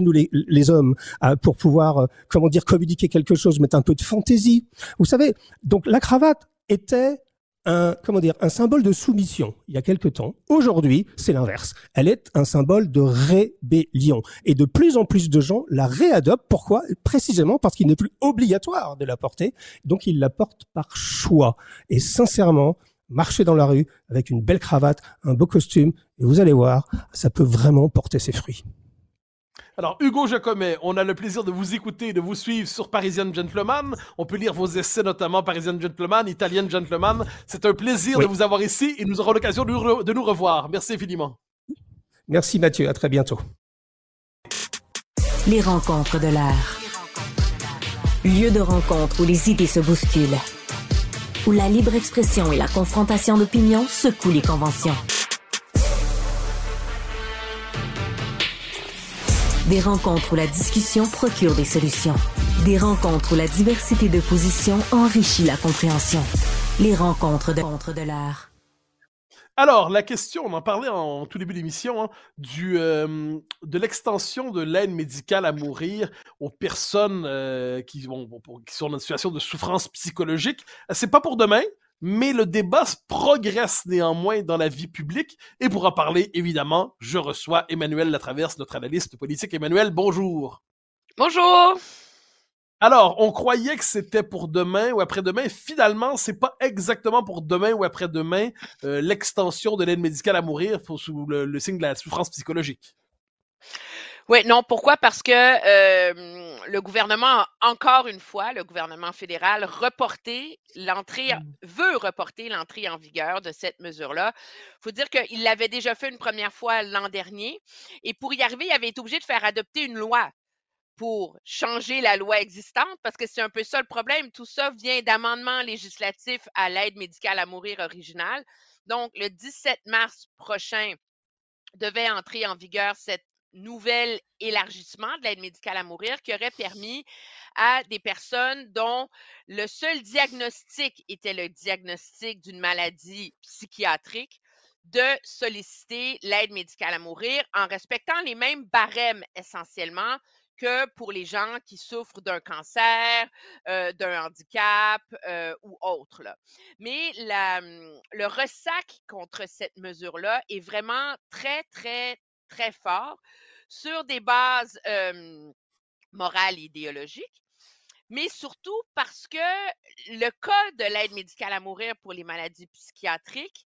nous les, hommes, euh, pour pouvoir, euh, comment dire, communiquer quelque chose, mettre un peu de fantaisie. Vous savez, donc la cravate était un, comment dire, un symbole de soumission il y a quelque temps. Aujourd'hui, c'est l'inverse. Elle est un symbole de rébellion. Et de plus en plus de gens la réadoptent. Pourquoi? Précisément parce qu'il n'est plus obligatoire de la porter. Donc, ils la portent par choix. Et sincèrement, marcher dans la rue avec une belle cravate, un beau costume, et vous allez voir, ça peut vraiment porter ses fruits. Alors, Hugo Jacomet, on a le plaisir de vous écouter et de vous suivre sur Parisian Gentleman. On peut lire vos essais, notamment Parisian Gentleman, Italian Gentleman. C'est un plaisir de vous avoir ici et nous aurons l'occasion de, de nous revoir. Merci infiniment. Merci Mathieu, à très bientôt. Les rencontres de l'art. Lieu de rencontre où les idées se bousculent. Où la libre expression et la confrontation d'opinions secouent les conventions. Des rencontres où la discussion procure des solutions. Des rencontres où la diversité de positions enrichit la compréhension. Les rencontres de, de l'art. Alors, la question, on en parlait en tout début d'émission, hein, euh, de l'extension de l'aide médicale à mourir aux personnes euh, qui, qui sont dans une situation de souffrance psychologique. C'est pas pour demain, mais le débat progresse néanmoins dans la vie publique. Et pour en parler, évidemment, je reçois Emmanuel Latraverse, notre analyste politique. Emmanuel, bonjour. Bonjour. Alors, on croyait que c'était pour demain ou après-demain. Finalement, c'est pas exactement pour demain ou après-demain euh, l'extension de l'aide médicale à mourir sous le signe de la souffrance psychologique. Oui, non, pourquoi? Parce que euh, le gouvernement, encore une fois, le gouvernement fédéral, reporté l'entrée, mmh. veut reporter l'entrée en vigueur de cette mesure-là. Il faut dire qu'il l'avait déjà fait une première fois l'an dernier. Et pour y arriver, il avait été obligé de faire adopter une loi pour changer la loi existante, parce que c'est un peu ça le problème. Tout ça vient d'amendements législatifs à l'aide médicale à mourir originale. Donc, le 17 mars prochain, devait entrer en vigueur cette nouvel élargissement de l'aide médicale à mourir qui aurait permis à des personnes dont le seul diagnostic était le diagnostic d'une maladie psychiatrique de solliciter l'aide médicale à mourir en respectant les mêmes barèmes essentiellement que pour les gens qui souffrent d'un cancer, euh, d'un handicap euh, ou autre. Mais hum, le ressac contre cette mesure-là est vraiment très, très, très fort sur des bases morales et idéologiques, mais surtout parce que le cas de l'aide médicale à mourir pour les maladies psychiatriques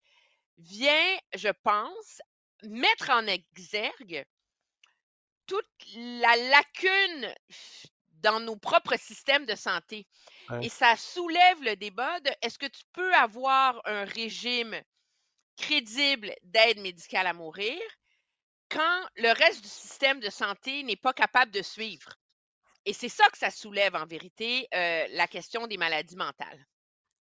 vient, je pense, mettre en exergue toute la lacune dans nos propres systèmes de santé. Et ça soulève le débat de est-ce que tu peux avoir un régime crédible d'aide médicale à mourir quand le reste du système de santé n'est pas capable de suivre. Et c'est ça que ça soulève en vérité, euh, la question des maladies mentales.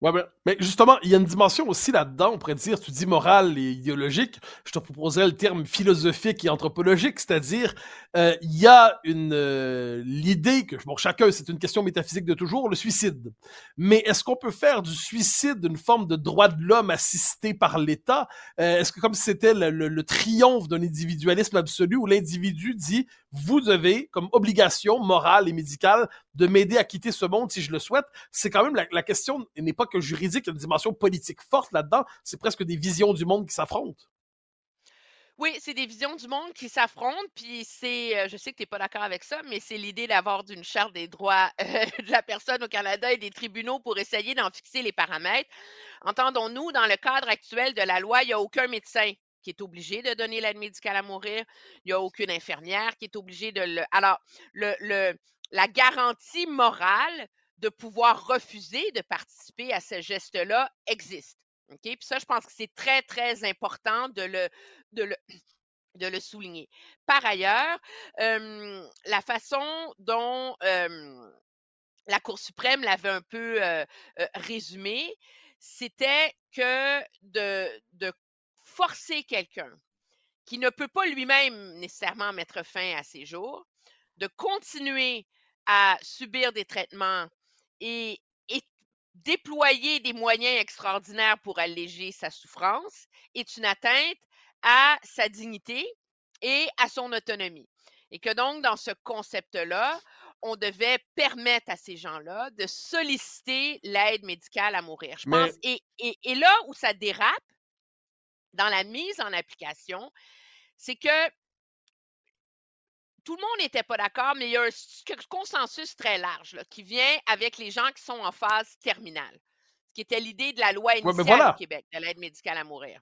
Ouais, mais justement, il y a une dimension aussi là-dedans, on pourrait dire, tu dis morale et idéologique, je te proposerais le terme philosophique et anthropologique, c'est-à-dire, euh, il y a une euh, l'idée que, bon, chacun, c'est une question métaphysique de toujours, le suicide. Mais est-ce qu'on peut faire du suicide une forme de droit de l'homme assisté par l'État? Euh, est-ce que comme c'était le, triomphe d'un individualisme absolu où l'individu dit, vous avez comme obligation morale et médicale de m'aider à quitter ce monde si je le souhaite. C'est quand même la, question n'est pas que juridique, il y a une dimension politique forte là-dedans. C'est presque des visions du monde qui s'affrontent. Oui, c'est des visions du monde qui s'affrontent, puis c'est, euh, je sais que tu n'es pas d'accord avec ça, mais c'est l'idée d'avoir d'une charte des droits euh, de la personne au Canada et des tribunaux pour essayer d'en fixer les paramètres. Entendons-nous, dans le cadre actuel de la loi, il n'y a aucun médecin qui est obligé de donner l'aide médicale à mourir. Il n'y a aucune infirmière qui est obligée de le. Alors, la garantie morale de pouvoir refuser de participer à ce geste-là existe. OK? Puis ça, je pense que c'est très, très important de le, de le, de le souligner. Par ailleurs, la façon dont la Cour suprême l'avait un peu résumé, c'était que de, de forcer quelqu'un qui ne peut pas lui-même nécessairement mettre fin à ses jours, de continuer à subir des traitements et, déployer des moyens extraordinaires pour alléger sa souffrance est une atteinte à sa dignité et à son autonomie. Et que donc, dans ce concept-là, on devait permettre à ces gens-là de solliciter l'aide médicale à mourir. Je pense. et, là où ça dérape, dans la mise en application, c'est que tout le monde n'était pas d'accord, mais il y a un consensus très large qui vient avec les gens qui sont en phase terminale, ce qui était l'idée de la loi initiale au Québec, de l'aide médicale à mourir.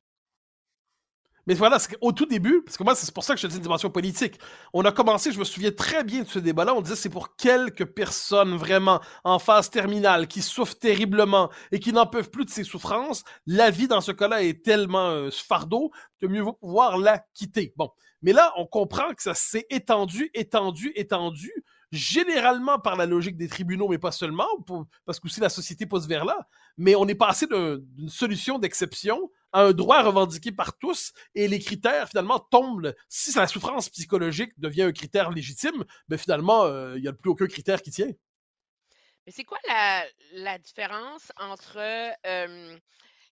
Mais voilà, au tout début, parce que moi, c'est pour ça que je dis une dimension politique. On a commencé, je me souviens très bien de ce débat-là, on disait c'est pour quelques personnes vraiment en phase terminale qui souffrent terriblement et qui n'en peuvent plus de ces souffrances. La vie dans ce cas-là est tellement euh, fardeau que mieux vaut pouvoir la quitter. Bon. Mais là, on comprend que ça s'est étendu, étendu, étendu, généralement par la logique des tribunaux, mais pas seulement, parce que aussi la société pousse vers là. Mais on est passé d'une solution d'exception un droit revendiqué par tous et les critères finalement tombent. Si la souffrance psychologique devient un critère légitime, ben finalement, euh, il n'y a plus aucun critère qui tient. Mais c'est quoi la, différence entre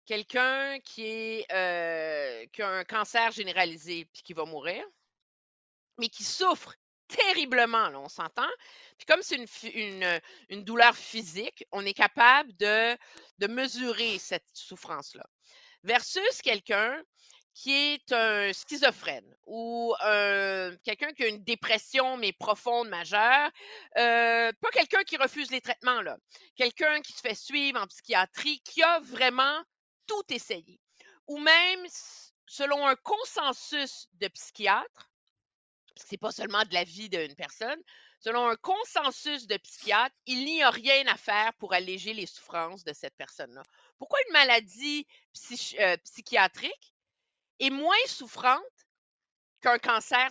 quelqu'un qui, est, euh, qui a un cancer généralisé puis qui va mourir, mais qui souffre terriblement, là, on s'entend? Puis comme c'est une, douleur physique, on est capable de mesurer cette souffrance-là versus quelqu'un qui est un schizophrène ou quelqu'un qui a une dépression mais profonde majeure, euh, pas quelqu'un qui refuse les traitements quelqu'un qui se fait suivre en psychiatrie, qui a vraiment tout essayé, ou même selon un consensus de psychiatres, parce que c'est pas seulement de la vie d'une personne, selon un consensus de psychiatres, il n'y a rien à faire pour alléger les souffrances de cette personne-là. Pourquoi une maladie euh, psychiatrique est moins souffrante qu'un cancer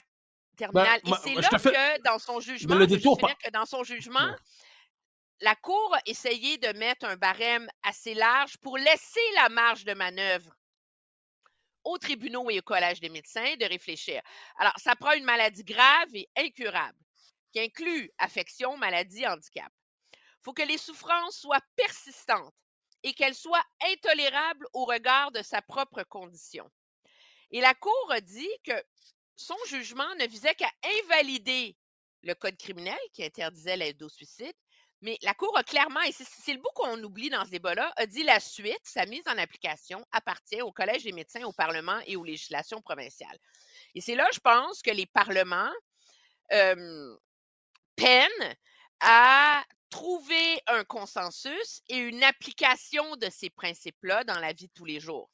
ben, terminal? Et c'est là que dans son jugement, que dans son jugement, la Cour a essayé de mettre un barème assez large pour laisser la marge de manœuvre aux tribunaux et au Collège des médecins de réfléchir. Alors, ça prend une maladie grave et incurable, qui inclut affection, maladie, handicap. Il faut que les souffrances soient persistantes et qu'elle soit intolérable au regard de sa propre condition. Et la Cour a dit que son jugement ne visait qu'à invalider le code criminel qui interdisait l'aide au suicide, mais la Cour a clairement, et c'est le bout qu'on oublie dans ce débat-là, a dit la suite, sa mise en application appartient au Collège des médecins, au Parlement et aux législations provinciales. Et c'est là, je pense, que les parlements peinent à trouver un consensus et une application de ces principes-là dans la vie de tous les jours.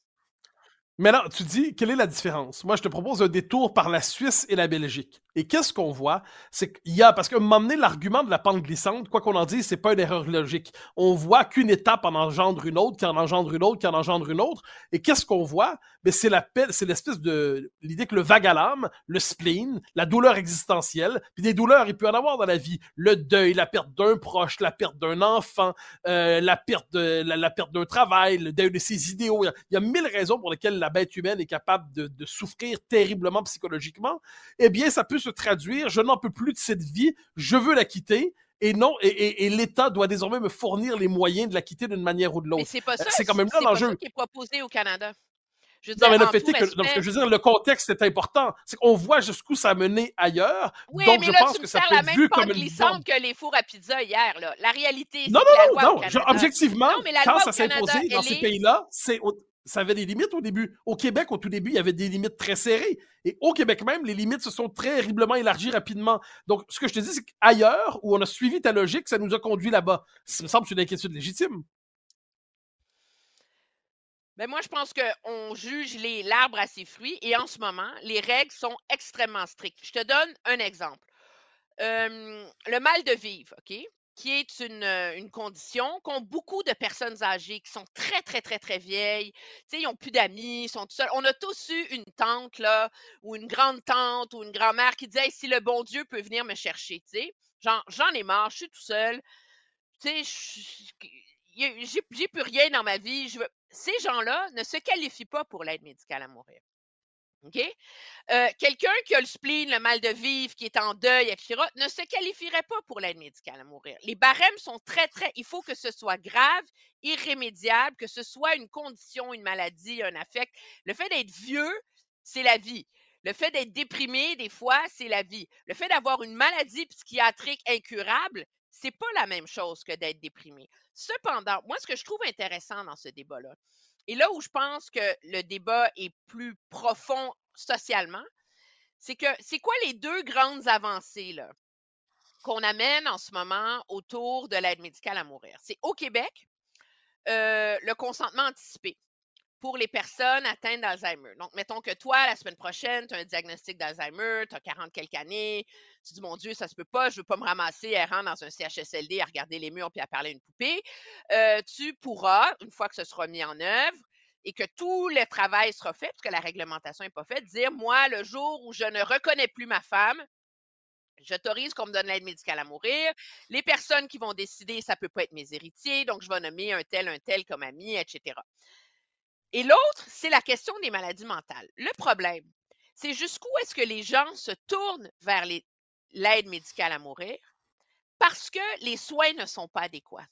Mais alors, tu dis, quelle est la différence? Moi, je te propose un détour par la Suisse et la Belgique. Et qu'est-ce qu'on voit? C'est qu'il y a, parce que m'emmener l'argument de la pente glissante, quoi qu'on en dise, c'est pas une erreur logique. On voit qu'une étape en engendre une autre, qui en engendre une autre, qui en engendre une autre. Et qu'est-ce qu'on voit? Mais c'est la c'est l'espèce de, l'idée que le vague à l'âme, le spleen, la douleur existentielle, puis des douleurs, il peut en avoir dans la vie. Le deuil, la perte d'un proche, la perte d'un enfant, euh, la perte de, la, perte d'un travail, le deuil de ses idéaux. Il y, a, mille raisons pour lesquelles la bête humaine est capable de, de souffrir terriblement psychologiquement. Eh bien, ça peut se traduire, je n'en peux plus de cette vie, je veux la quitter. Et non, et, l'État doit désormais me fournir les moyens de la quitter d'une manière ou de l'autre. Mais c'est pas ça. C'est quand même là l'enjeu. qui est proposé au Canada. Je veux dire, non, mais le fait est que, je veux dire, le contexte est important. C'est qu'on voit jusqu'où ça a mené ailleurs. Oui, donc mais je là, pense tu me que ça peut la être même vu comme une glissante que les fours à pizza hier. Là. La réalité, c'est Non, que la non, loi non, au non. Canada... Je- objectivement, Non, mais la quand ça s'est imposé dans ces pays-là, c'est ça avait des limites au début. Au Québec, au tout début, il y avait des limites très serrées. Et au Québec même, les limites se sont terriblement élargies rapidement. Donc, ce que je te dis, c'est qu'ailleurs, où on a suivi ta logique, ça nous a conduit là-bas. Ça me semble une inquiétude légitime. Ben moi, je pense qu'on juge l'arbre à ses fruits et en ce moment, les règles sont extrêmement strictes. Je te donne un exemple. Euh, le mal de vivre, OK? Qui est une, euh, une condition qu'ont beaucoup de personnes âgées qui sont très, très, très, très vieilles. Ils n'ont plus d'amis, ils sont tout seuls. On a tous eu une tante, ou une grande tante, ou une grand-mère qui disait si le bon Dieu peut venir me chercher, j'en ai marre, je suis tout seul. J'ai plus rien dans ma vie. Ces gens-là ne se qualifient pas pour l'aide médicale à mourir. OK? Euh, Quelqu'un qui a le spleen, le mal de vivre, qui est en deuil, etc., ne se qualifierait pas pour l'aide médicale à mourir. Les barèmes sont très, très. Il faut que ce soit grave, irrémédiable, que ce soit une condition, une maladie, un affect. Le fait d'être vieux, c'est la vie. Le fait d'être déprimé, des fois, c'est la vie. Le fait d'avoir une maladie psychiatrique incurable, c'est pas la même chose que d'être déprimé. Cependant, moi, ce que je trouve intéressant dans ce débat-là, et là où je pense que le débat est plus profond socialement, c'est que c'est quoi les deux grandes avancées qu'on amène en ce moment autour de l'aide médicale à mourir? C'est au Québec, euh, le consentement anticipé pour les personnes atteintes d'Alzheimer. Donc, mettons que toi, la semaine prochaine, tu as un diagnostic d'Alzheimer, tu as 40 quelques années, tu dis, mon Dieu, ça se peut pas, je veux pas me ramasser errant dans un CHSLD à regarder les murs puis à parler à une poupée. Euh, tu pourras, une fois que ce sera mis en œuvre, et que tout le travail sera fait, parce que la réglementation n'est pas faite, dire, moi, le jour où je ne reconnais plus ma femme, j'autorise qu'on me donne l'aide médicale à mourir. Les personnes qui vont décider, ça ne peut pas être mes héritiers, donc je vais nommer un tel, un tel comme ami, etc. Et l'autre, c'est la question des maladies mentales. Le problème, c'est jusqu'où est-ce que les gens se tournent vers l'aide médicale à mourir? Parce que les soins ne sont pas adéquats.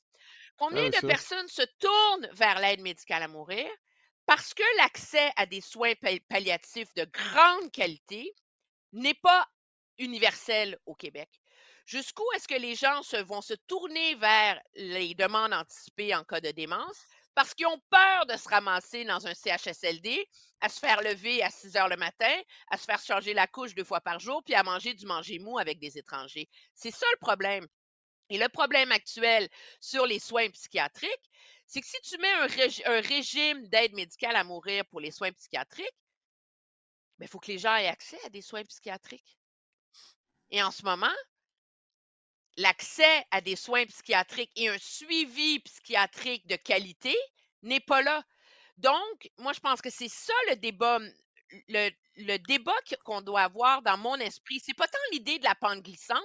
Combien oui, de ça. personnes se tournent vers l'aide médicale à mourir? Parce que l'accès à des soins pa- palliatifs de grande qualité n'est pas universel au Québec? Jusqu'où est-ce que les gens se, vont se tourner vers les demandes anticipées en cas de démence? Parce qu'ils ont peur de se ramasser dans un CHSLD, à se faire lever à 6 heures le matin, à se faire changer la couche deux fois par jour, puis à manger du manger mou avec des étrangers. C'est ça le problème. Et le problème actuel sur les soins psychiatriques, c'est que si tu mets un, régi- un régime d'aide médicale à mourir pour les soins psychiatriques, il faut que les gens aient accès à des soins psychiatriques. Et en ce moment, l'accès à des soins psychiatriques et un suivi psychiatrique de qualité n'est pas là. Donc, moi, je pense que c'est ça le débat, m- le, débat qu'on doit avoir dans mon esprit. C'est pas tant l'idée de la pente glissante,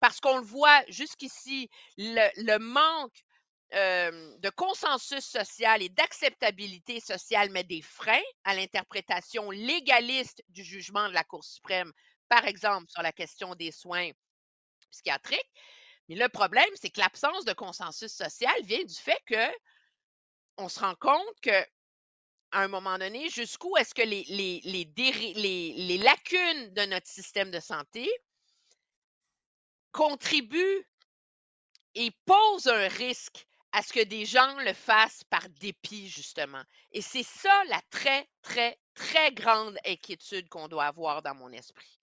parce qu'on le voit jusqu'ici, le, manque de consensus social et d'acceptabilité sociale met des freins à l'interprétation légaliste du jugement de la Cour suprême, par exemple sur la question des soins psychiatriques. Mais le problème, c'est que l'absence de consensus social vient du fait que on se rend compte que à un moment donné, jusqu'où est-ce que les- les lacunes de notre système de santé contribuent et posent un risque à ce que des gens le fassent par dépit, justement. Et c'est ça la très, très, très grande inquiétude qu'on doit avoir dans mon esprit.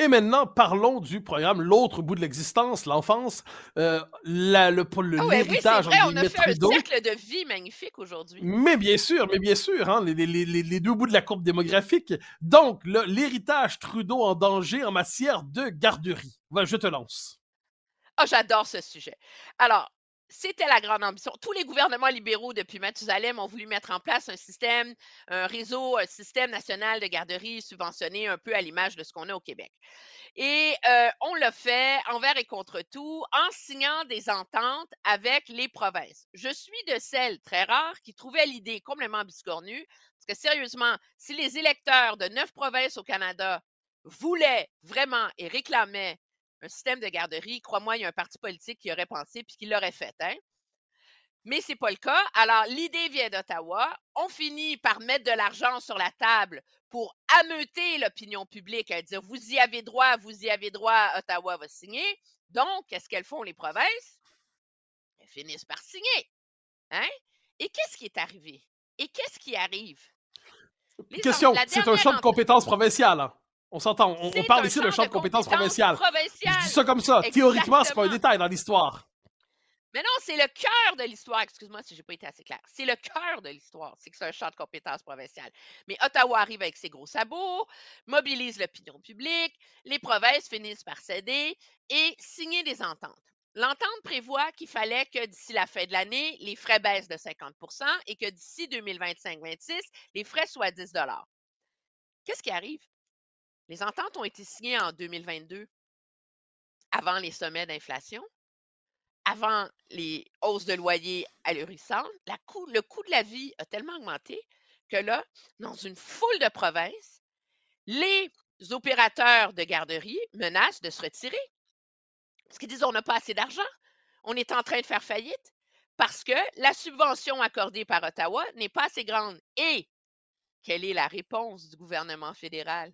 Et maintenant, parlons du programme L'autre bout de l'existence, l'enfance, euh, la- le, le- Ah oui, l'héritage vrai, en on a fait un cercle de vie magnifique aujourd'hui. Mais bien sûr, mais bien sûr, hein, les, les- les- les deux bouts de la courbe démographique. Donc, le- l'héritage Trudeau en danger en matière de garderie. Va, je te lance. Ah, j'adore ce sujet. Alors, c'était la grande ambition. Tous les gouvernements libéraux depuis Mathusalem ont voulu mettre en place un système, un réseau, un système national de garderies subventionné un peu à l'image de ce qu'on a au Québec. Et euh, on l'a fait envers et contre tout en signant des ententes avec les provinces. Je suis de celles très rares qui trouvaient l'idée complètement biscornue, parce que sérieusement, si les électeurs de neuf provinces au Canada voulaient vraiment et réclamaient un système de garderie, crois-moi, il y a un parti politique qui aurait pensé puis qui l'aurait fait. Hein? Mais ce n'est pas le cas. Alors, l'idée vient d'Ottawa. On finit par mettre de l'argent sur la table pour ameuter l'opinion publique à dire vous y avez droit, vous y avez droit, Ottawa va signer. Donc, qu'est-ce qu'elles font les provinces? Elles finissent par signer. Hein? Et qu'est-ce qui est arrivé? Et qu'est-ce qui arrive? Question, c'est un champ de compétences provincial. Hein? On s'entend, on, parle ici d'un champ de compétences provincial. Je dis ça comme ça. Théoriquement, c'est pas un détail dans l'histoire. Mais non, c'est le cœur de l'histoire. Excuse-moi si j'ai pas été assez clair. C'est le cœur de l'histoire. C'est que c'est un champ de compétences provincial. Mais Ottawa arrive avec ses gros sabots, mobilise l'opinion publique, les provinces finissent par céder et signer des ententes. L'entente prévoit qu'il fallait que d'ici la fin de l'année, les frais baissent de 50% et que d'ici 2025-26, les frais soient 10 Qu'est-ce qui arrive? Les ententes ont été signées en 2022, avant les sommets d'inflation, avant les hausses de loyer ahurissantes. le coût de la vie a tellement augmenté que là, dans une foule de provinces, les opérateurs de garderie menacent de se retirer. Parce qu'ils disent on n'a pas assez d'argent, on est en train de faire faillite parce que la subvention accordée par Ottawa n'est pas assez grande. Et quelle est la réponse du gouvernement fédéral?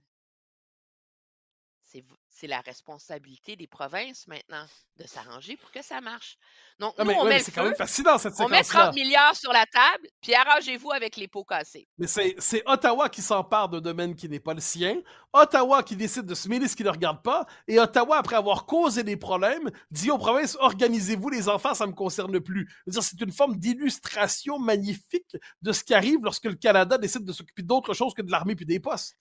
C'est la responsabilité des provinces maintenant de s'arranger pour que ça marche. Donc, nous, on met quand même fascinant cette On met 30 milliards sur la table, puis arrangez-vous avec les pots cassés. Mais c'est Ottawa qui s'empare d'un domaine qui n'est pas le sien, Ottawa qui décide de se mêler ce qui ne regarde pas, et Ottawa, après avoir causé des problèmes, dit aux provinces organisez-vous les enfants, ça ne me concerne plus. C'est une forme d'illustration magnifique de ce qui arrive lorsque le Canada décide de s'occuper d'autre chose que de l'armée puis des postes.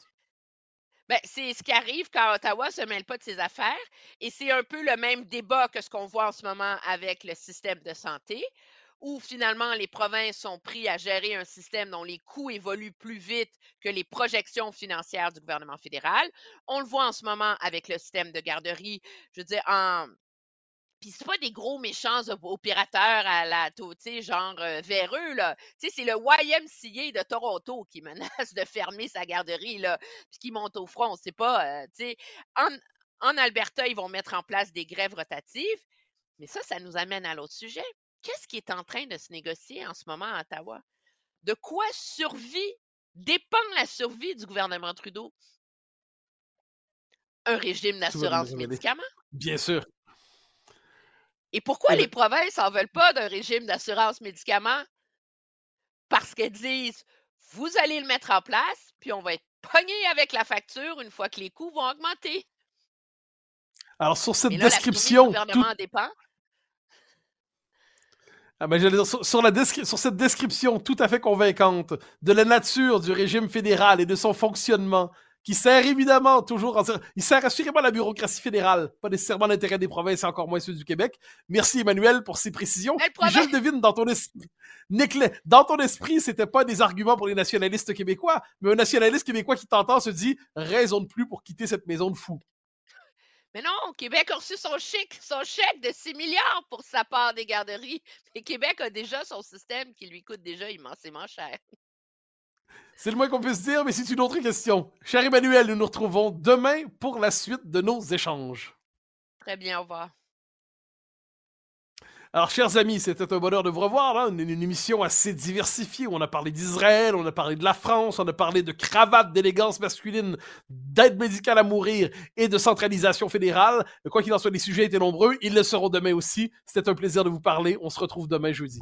Ben, c'est ce qui arrive quand Ottawa ne se mêle pas de ses affaires. Et c'est un peu le même débat que ce qu'on voit en ce moment avec le système de santé, où finalement les provinces sont pris à gérer un système dont les coûts évoluent plus vite que les projections financières du gouvernement fédéral. On le voit en ce moment avec le système de garderie. Je veux dire, en, puis c'est pas des gros méchants opérateurs à la, tu sais, genre euh, véreux, là. Tu sais, c'est le YMCA de Toronto qui menace de fermer sa garderie, là, puis qui monte au front. C'est pas, euh, tu sais, en, en Alberta, ils vont mettre en place des grèves rotatives. Mais ça, ça nous amène à l'autre sujet. Qu'est-ce qui est en train de se négocier en ce moment à Ottawa? De quoi survie dépend la survie du gouvernement Trudeau? Un régime d'assurance médicaments? Bien sûr. Et pourquoi les provinces n'en veulent pas d'un régime d'assurance médicaments? Parce qu'elles disent, vous allez le mettre en place, puis on va être pogné avec la facture une fois que les coûts vont augmenter. Alors, sur cette description. Ah ben, sur, la sur cette description tout à fait convaincante de la nature du régime fédéral et de son fonctionnement, qui sert évidemment toujours, il sert assurément la bureaucratie fédérale, pas nécessairement l'intérêt des provinces et encore moins ceux du Québec. Merci Emmanuel pour ces précisions. je le devine dans ton esprit. Dans ton esprit, c'était pas des arguments pour les nationalistes québécois, mais un nationaliste québécois qui t'entend se dit raison de plus pour quitter cette maison de fous. Mais non, Québec a reçu son chèque, son chèque de 6 milliards pour sa part des garderies. Et Québec a déjà son système qui lui coûte déjà immensément cher. C'est le moins qu'on puisse dire, mais c'est une autre question. Cher Emmanuel, nous nous retrouvons demain pour la suite de nos échanges. Très bien, au revoir. Alors, chers amis, c'était un bonheur de vous revoir. Hein. Une, émission assez diversifiée. On a parlé d'Israël, on a parlé de la France, on a parlé de cravate, d'élégance masculine, d'aide médicale à mourir et de centralisation fédérale. Quoi qu'il en soit, les sujets étaient nombreux. Ils le seront demain aussi. C'était un plaisir de vous parler. On se retrouve demain jeudi.